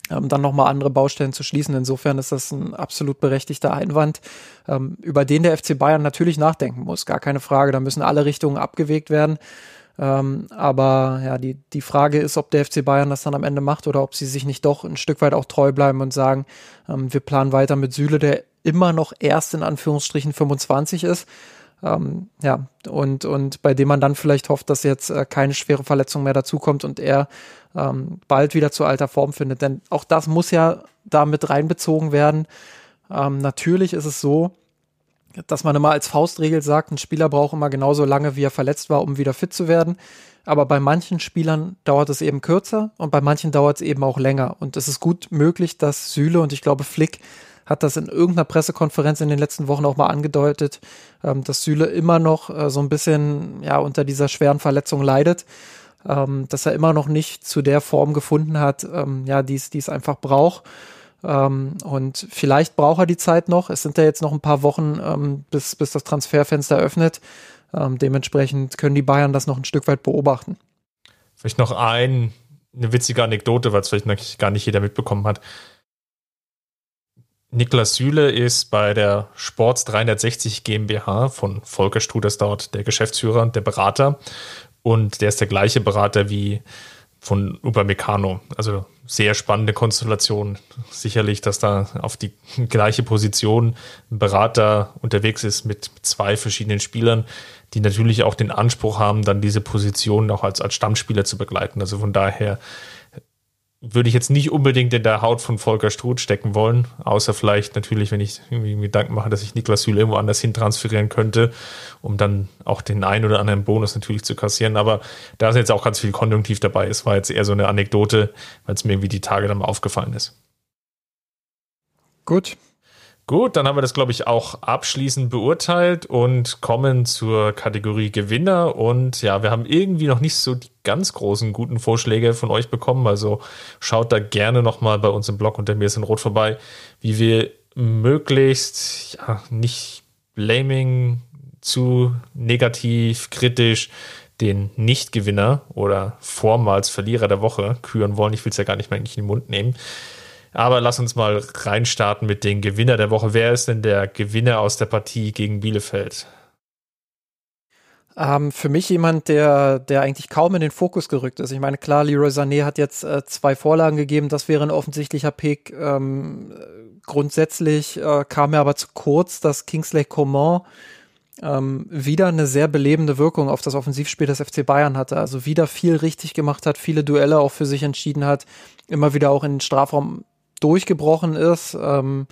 ähm, dann nochmal andere Baustellen zu schließen. Insofern ist das ein absolut berechtigter Einwand, ähm, über den der FC Bayern natürlich nachdenken muss. Gar keine Frage. Da müssen alle Richtungen abgewegt werden. Ähm, aber ja, die, die Frage ist, ob der FC Bayern das dann am Ende macht oder ob sie sich nicht doch ein Stück weit auch treu bleiben und sagen, ähm, wir planen weiter mit Süle, der immer noch erst in Anführungsstrichen 25 ist. Ähm, ja, und, und bei dem man dann vielleicht hofft, dass jetzt äh, keine schwere Verletzung mehr dazukommt und er ähm, bald wieder zu alter Form findet. Denn auch das muss ja da mit reinbezogen werden. Ähm, natürlich ist es so, dass man immer als Faustregel sagt, ein Spieler braucht immer genauso lange, wie er verletzt war, um wieder fit zu werden. Aber bei manchen Spielern dauert es eben kürzer und bei manchen dauert es eben auch länger. Und es ist gut möglich, dass Süle und ich glaube Flick hat das in irgendeiner Pressekonferenz in den letzten Wochen auch mal angedeutet, ähm, dass Süle immer noch äh, so ein bisschen ja unter dieser schweren Verletzung leidet ähm, dass er immer noch nicht zu der Form gefunden hat, ähm, ja, die es einfach braucht. Ähm, und vielleicht braucht er die Zeit noch. Es sind ja jetzt noch ein paar Wochen, ähm, bis, bis das Transferfenster öffnet. Ähm, dementsprechend können die Bayern das noch ein Stück weit beobachten. Vielleicht noch ein, eine witzige Anekdote, weil es vielleicht gar nicht jeder mitbekommen hat. Niklas Süle ist bei der Sports 360 GmbH von Volker Struders dort der Geschäftsführer der Berater. Und der ist der gleiche Berater wie von Upamecano. Also sehr spannende Konstellation. Sicherlich, dass da auf die gleiche Position ein Berater unterwegs ist mit zwei verschiedenen Spielern, die natürlich auch den Anspruch haben, dann diese Position auch als, als Stammspieler zu begleiten. Also von daher würde ich jetzt nicht unbedingt in der Haut von Volker Struth stecken wollen, außer vielleicht natürlich, wenn ich irgendwie Gedanken mache, dass ich Niklas Süle irgendwo anders hin transferieren könnte, um dann auch den einen oder anderen Bonus natürlich zu kassieren. Aber da ist jetzt auch ganz viel Konjunktiv dabei ist, war jetzt eher so eine Anekdote, weil es mir irgendwie die Tage dann mal aufgefallen ist. Gut, Gut, dann haben wir das, glaube ich, auch abschließend beurteilt und kommen zur Kategorie Gewinner. Und ja, wir haben irgendwie noch nicht so die ganz großen guten Vorschläge von euch bekommen. Also schaut da gerne nochmal bei uns im Blog unter mir ist in Rot vorbei, wie wir möglichst ja, nicht blaming, zu negativ, kritisch den Nicht-Gewinner oder vormals Verlierer der Woche küren wollen. Ich will es ja gar nicht mehr in den Mund nehmen. Aber lass uns mal reinstarten mit den Gewinner der Woche. Wer ist denn der Gewinner aus der Partie gegen Bielefeld? Ähm, für mich jemand, der, der eigentlich kaum in den Fokus gerückt ist. Ich meine, klar, Leroy Sané hat jetzt äh, zwei Vorlagen gegeben, das wäre ein offensichtlicher Pick. Ähm, grundsätzlich äh, kam er aber zu kurz, dass Kingsley Coman ähm, wieder eine sehr belebende Wirkung auf das Offensivspiel des FC Bayern hatte. Also wieder viel richtig gemacht hat, viele Duelle auch für sich entschieden hat, immer wieder auch in den Strafraum durchgebrochen ist. Ähm,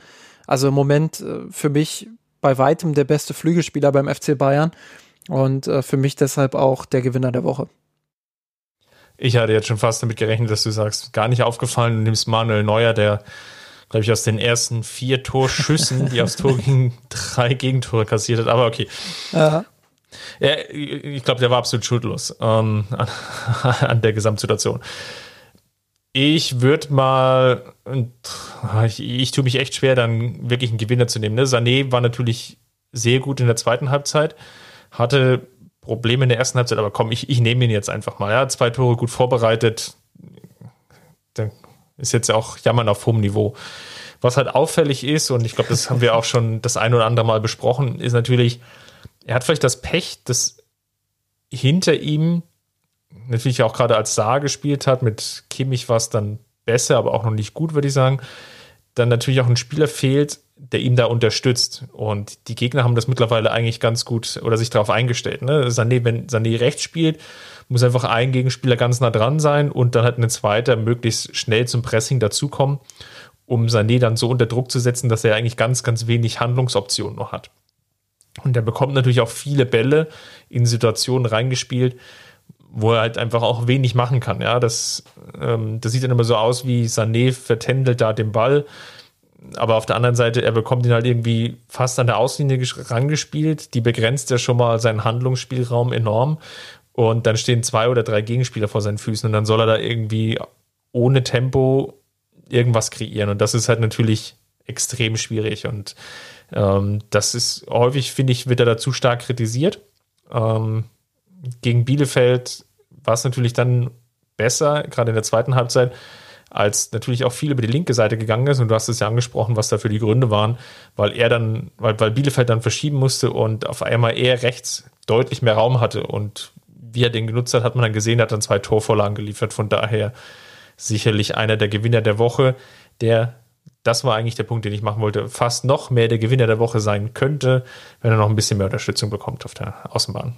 also im Moment äh, für mich bei weitem der beste Flügelspieler beim FC Bayern und äh, für mich deshalb auch der Gewinner der Woche. Ich hatte jetzt schon fast damit gerechnet, dass du sagst, gar nicht aufgefallen, du nimmst Manuel Neuer, der, glaube ich, aus den ersten vier Torschüssen, die aufs Tor gingen, drei Gegentore kassiert hat. Aber okay. Ja. Ja, ich glaube, der war absolut schuldlos ähm, an, an der Gesamtsituation. Ich würde mal, ich, ich tue mich echt schwer, dann wirklich einen Gewinner zu nehmen. Ne? Sané war natürlich sehr gut in der zweiten Halbzeit, hatte Probleme in der ersten Halbzeit, aber komm, ich, ich nehme ihn jetzt einfach mal. Ja, zwei Tore gut vorbereitet. Dann ist jetzt auch Jammern auf hohem Niveau. Was halt auffällig ist, und ich glaube, das haben wir auch schon das ein oder andere Mal besprochen, ist natürlich, er hat vielleicht das Pech, dass hinter ihm natürlich auch gerade als Saar gespielt hat, mit Kimmich war es dann besser, aber auch noch nicht gut, würde ich sagen, dann natürlich auch ein Spieler fehlt, der ihm da unterstützt. Und die Gegner haben das mittlerweile eigentlich ganz gut oder sich darauf eingestellt. Ne? Sané, wenn Sané rechts spielt, muss einfach ein Gegenspieler ganz nah dran sein und dann hat ein zweiter möglichst schnell zum Pressing dazukommen, um Sané dann so unter Druck zu setzen, dass er eigentlich ganz, ganz wenig Handlungsoptionen noch hat. Und er bekommt natürlich auch viele Bälle in Situationen reingespielt, wo er halt einfach auch wenig machen kann. Ja, das, ähm, das sieht dann immer so aus wie Sané vertändelt da den Ball. aber auf der anderen Seite, er bekommt ihn halt irgendwie fast an der Auslinie rangespielt. Die begrenzt ja schon mal seinen Handlungsspielraum enorm. Und dann stehen zwei oder drei Gegenspieler vor seinen Füßen und dann soll er da irgendwie ohne Tempo irgendwas kreieren. Und das ist halt natürlich extrem schwierig. Und ähm, das ist häufig, finde ich, wird er da zu stark kritisiert. Ähm, gegen Bielefeld war es natürlich dann besser, gerade in der zweiten Halbzeit, als natürlich auch viel über die linke Seite gegangen ist. Und du hast es ja angesprochen, was dafür die Gründe waren, weil er dann, weil, weil Bielefeld dann verschieben musste und auf einmal eher rechts deutlich mehr Raum hatte. Und wie er den genutzt hat, hat man dann gesehen, er hat dann zwei Torvorlagen geliefert. Von daher sicherlich einer der Gewinner der Woche, der, das war eigentlich der Punkt, den ich machen wollte, fast noch mehr der Gewinner der Woche sein könnte, wenn er noch ein bisschen mehr Unterstützung bekommt auf der Außenbahn.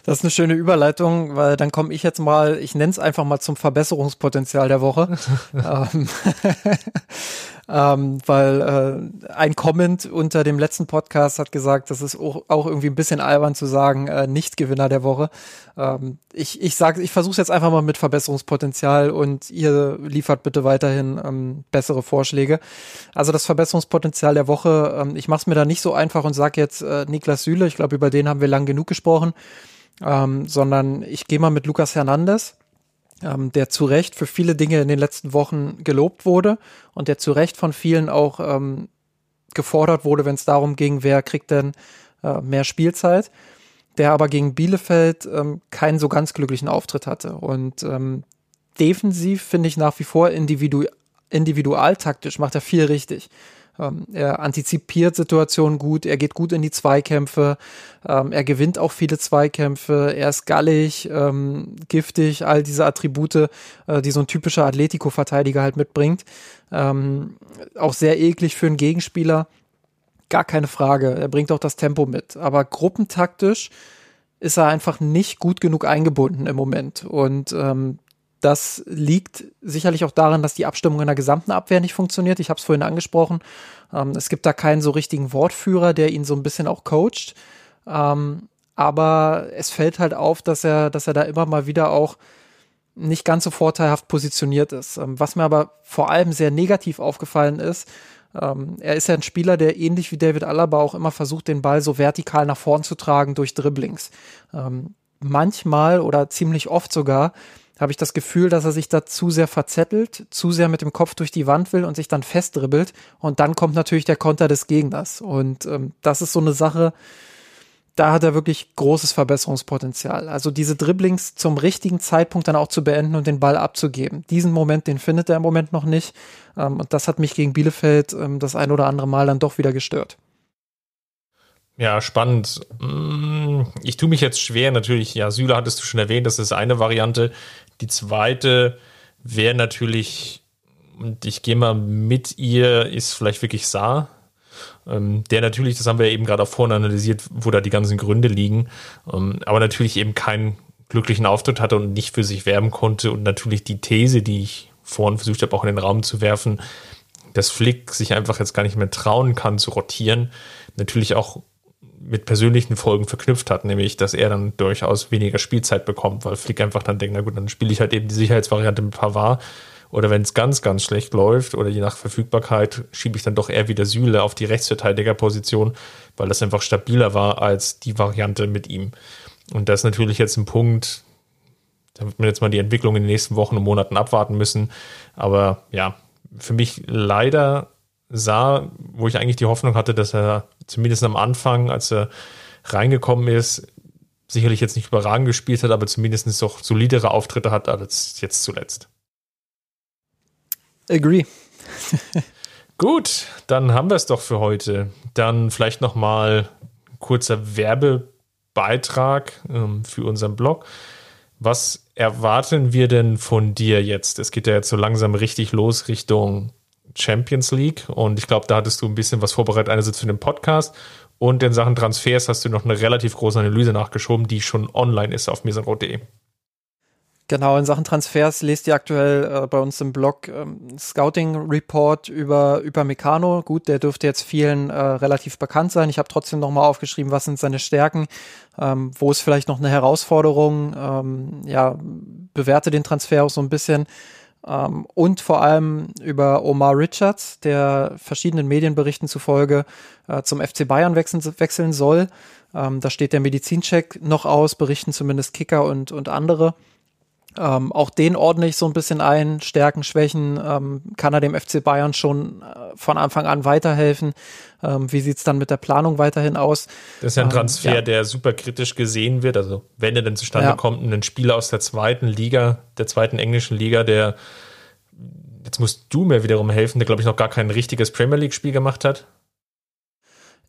Das ist eine schöne Überleitung, weil dann komme ich jetzt mal, ich nenne es einfach mal zum Verbesserungspotenzial der Woche. ähm, ähm, weil äh, ein Comment unter dem letzten Podcast hat gesagt, das ist auch, auch irgendwie ein bisschen albern zu sagen, äh, nicht Gewinner der Woche. Ähm, ich ich sage, ich versuche jetzt einfach mal mit Verbesserungspotenzial und ihr liefert bitte weiterhin ähm, bessere Vorschläge. Also das Verbesserungspotenzial der Woche, ähm, ich mache es mir da nicht so einfach und sage jetzt äh, Niklas Süle, ich glaube, über den haben wir lang genug gesprochen, ähm, sondern ich gehe mal mit Lukas Hernandez ähm, der zu Recht für viele Dinge in den letzten Wochen gelobt wurde und der zu Recht von vielen auch ähm, gefordert wurde, wenn es darum ging, wer kriegt denn äh, mehr Spielzeit, der aber gegen Bielefeld ähm, keinen so ganz glücklichen Auftritt hatte. Und ähm, defensiv finde ich nach wie vor individu individualtaktisch macht er viel richtig. Ähm, er antizipiert Situationen gut, er geht gut in die Zweikämpfe, ähm, er gewinnt auch viele Zweikämpfe, er ist gallig, ähm, giftig, all diese Attribute, äh, die so ein typischer Atletico-Verteidiger halt mitbringt. Ähm, auch sehr eklig für einen Gegenspieler, gar keine Frage. Er bringt auch das Tempo mit. Aber gruppentaktisch ist er einfach nicht gut genug eingebunden im Moment. Und ähm, das liegt sicherlich auch daran, dass die Abstimmung in der gesamten Abwehr nicht funktioniert. Ich habe es vorhin angesprochen. Ähm, es gibt da keinen so richtigen Wortführer, der ihn so ein bisschen auch coacht. Ähm, aber es fällt halt auf, dass er, dass er da immer mal wieder auch nicht ganz so vorteilhaft positioniert ist. Ähm, was mir aber vor allem sehr negativ aufgefallen ist, ähm, er ist ja ein Spieler, der ähnlich wie David Alaba auch immer versucht, den Ball so vertikal nach vorn zu tragen durch Dribblings. Ähm, manchmal oder ziemlich oft sogar habe ich das Gefühl, dass er sich da zu sehr verzettelt, zu sehr mit dem Kopf durch die Wand will und sich dann festdribbelt. Und dann kommt natürlich der Konter des Gegners. Und ähm, das ist so eine Sache, da hat er wirklich großes Verbesserungspotenzial. Also diese Dribblings zum richtigen Zeitpunkt dann auch zu beenden und den Ball abzugeben. Diesen Moment, den findet er im Moment noch nicht. Ähm, und das hat mich gegen Bielefeld ähm, das ein oder andere Mal dann doch wieder gestört. Ja, spannend. Mm, ich tue mich jetzt schwer, natürlich. Ja, Süle hattest du schon erwähnt, das ist eine Variante. Die zweite wäre natürlich, und ich gehe mal mit ihr, ist vielleicht wirklich Saar. Ähm, der natürlich, das haben wir eben gerade auch vorhin analysiert, wo da die ganzen Gründe liegen, ähm, aber natürlich eben keinen glücklichen Auftritt hatte und nicht für sich werben konnte und natürlich die These, die ich vorhin versucht habe, auch in den Raum zu werfen, dass Flick sich einfach jetzt gar nicht mehr trauen kann zu rotieren, natürlich auch mit persönlichen Folgen verknüpft hat, nämlich dass er dann durchaus weniger Spielzeit bekommt, weil Flick einfach dann denkt, na gut, dann spiele ich halt eben die Sicherheitsvariante mit Pavard oder wenn es ganz, ganz schlecht läuft oder je nach Verfügbarkeit schiebe ich dann doch eher wieder Süle auf die Rechtsverteidigerposition, weil das einfach stabiler war als die Variante mit ihm. Und das ist natürlich jetzt ein Punkt, da wird man jetzt mal die Entwicklung in den nächsten Wochen und Monaten abwarten müssen. Aber ja, für mich leider sah, wo ich eigentlich die Hoffnung hatte, dass er zumindest am Anfang, als er reingekommen ist, sicherlich jetzt nicht überragend gespielt hat, aber zumindest doch solidere Auftritte hat als jetzt zuletzt. Agree. Gut, dann haben wir es doch für heute. Dann vielleicht noch mal ein kurzer Werbebeitrag ähm, für unseren Blog. Was erwarten wir denn von dir jetzt? Es geht ja jetzt so langsam richtig los Richtung Champions League und ich glaube, da hattest du ein bisschen was vorbereitet, einerseits für den Podcast und in Sachen Transfers hast du noch eine relativ große Analyse nachgeschoben, die schon online ist auf misanrot.de. Genau, in Sachen Transfers lest ihr aktuell äh, bei uns im Blog ähm, Scouting Report über, über Meccano. Gut, der dürfte jetzt vielen äh, relativ bekannt sein. Ich habe trotzdem nochmal aufgeschrieben, was sind seine Stärken, ähm, wo ist vielleicht noch eine Herausforderung. Ähm, ja, bewerte den Transfer auch so ein bisschen ähm, und vor allem über Omar Richards, der verschiedenen Medienberichten zufolge äh, zum FC Bayern wechseln, wechseln soll. Ähm, da steht der Medizincheck noch aus, berichten zumindest Kicker und, und andere. Ähm, auch den ordne ich so ein bisschen ein. Stärken, Schwächen, ähm, kann er dem FC Bayern schon äh, von Anfang an weiterhelfen? Ähm, wie sieht's dann mit der Planung weiterhin aus? Das ist ja ein ähm, Transfer, ja. der super kritisch gesehen wird. Also, wenn er denn zustande ja. kommt, ein Spieler aus der zweiten Liga, der zweiten englischen Liga, der, jetzt musst du mir wiederum helfen, der, glaube ich, noch gar kein richtiges Premier League-Spiel gemacht hat.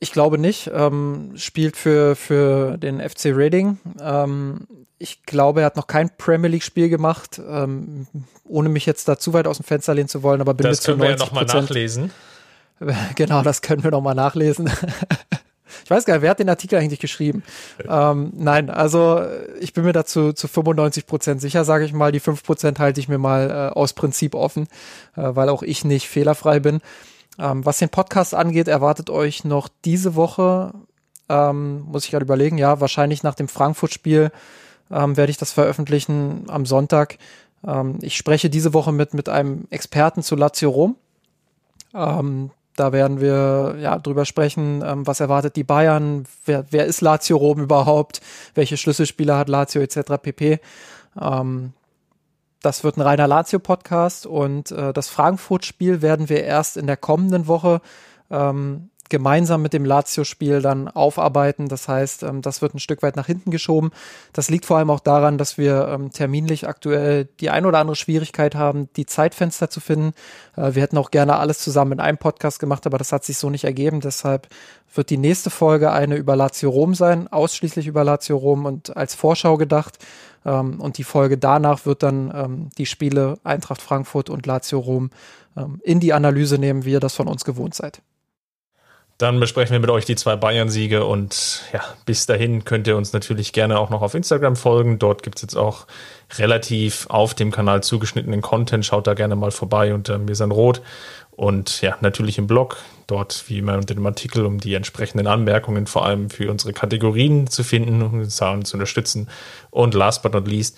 Ich glaube nicht. Ähm, spielt für, für den FC Reading. Ähm, ich glaube, er hat noch kein Premier League-Spiel gemacht, ähm, ohne mich jetzt da zu weit aus dem Fenster lehnen zu wollen, aber bin das können wir ja nochmal nachlesen. Genau, das können wir nochmal nachlesen. ich weiß gar nicht, wer hat den Artikel eigentlich geschrieben? Ähm, nein, also ich bin mir dazu zu 95 Prozent sicher, sage ich mal. Die 5 Prozent halte ich mir mal äh, aus Prinzip offen, äh, weil auch ich nicht fehlerfrei bin. Ähm, was den Podcast angeht, erwartet euch noch diese Woche, ähm, muss ich gerade überlegen, ja, wahrscheinlich nach dem Frankfurt-Spiel ähm, werde ich das veröffentlichen am Sonntag. Ähm, ich spreche diese Woche mit, mit einem Experten zu Lazio Rom. Ähm, da werden wir ja drüber sprechen, ähm, was erwartet die Bayern, wer, wer ist Lazio Rom überhaupt, welche Schlüsselspieler hat Lazio etc. pp. Ähm, das wird ein reiner Lazio-Podcast und äh, das Frankfurt-Spiel werden wir erst in der kommenden Woche ähm, gemeinsam mit dem Lazio-Spiel dann aufarbeiten. Das heißt, ähm, das wird ein Stück weit nach hinten geschoben. Das liegt vor allem auch daran, dass wir ähm, terminlich aktuell die ein oder andere Schwierigkeit haben, die Zeitfenster zu finden. Äh, wir hätten auch gerne alles zusammen in einem Podcast gemacht, aber das hat sich so nicht ergeben. Deshalb wird die nächste Folge eine über Lazio Rom sein, ausschließlich über Lazio Rom und als Vorschau gedacht. Ähm, und die Folge danach wird dann die Spiele Eintracht Frankfurt und Lazio Rom in die Analyse nehmen, wie ihr das von uns gewohnt seid. Dann besprechen wir mit euch die zwei Bayern-Siege und ja, bis dahin könnt ihr uns natürlich gerne auch noch auf Instagram folgen. Dort gibt es jetzt auch relativ auf dem Kanal zugeschnittenen Content. Schaut da gerne mal vorbei unter mir sind rot. Und ja, natürlich im Blog, dort wie immer unter dem Artikel, um die entsprechenden Anmerkungen vor allem für unsere Kategorien zu finden und uns zu unterstützen. Und last but not least,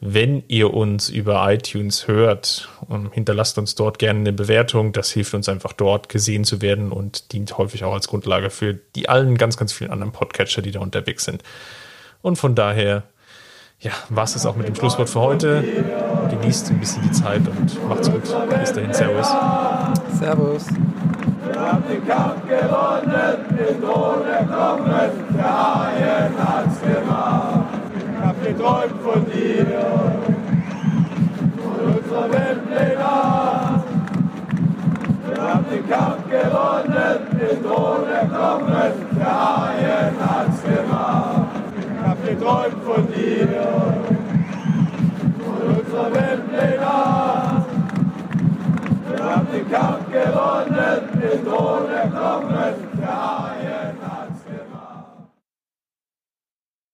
wenn ihr uns über iTunes hört, hinterlasst uns dort gerne eine Bewertung. Das hilft uns einfach dort gesehen zu werden und dient häufig auch als Grundlage für die allen ganz, ganz vielen anderen Podcatcher, die da unterwegs sind. Und von daher, ja, war es auch mit dem Schlusswort für heute. Genießt ein bisschen die Zeit und macht's gut. Bis dahin, Servus. Servus. Wir haben den Kampf gewonnen, den Tod kommen, der Haien hat's gemacht geträumt von dir, von unserer Welt den Arm. Wir haben den Kampf gewonnen, den Thron erklommen, der Haien hat's gemacht. Ich hab geträumt von dir, von unserer Welt den Arm. Wir haben den Kampf gewonnen, den Thron erklommen, der Haien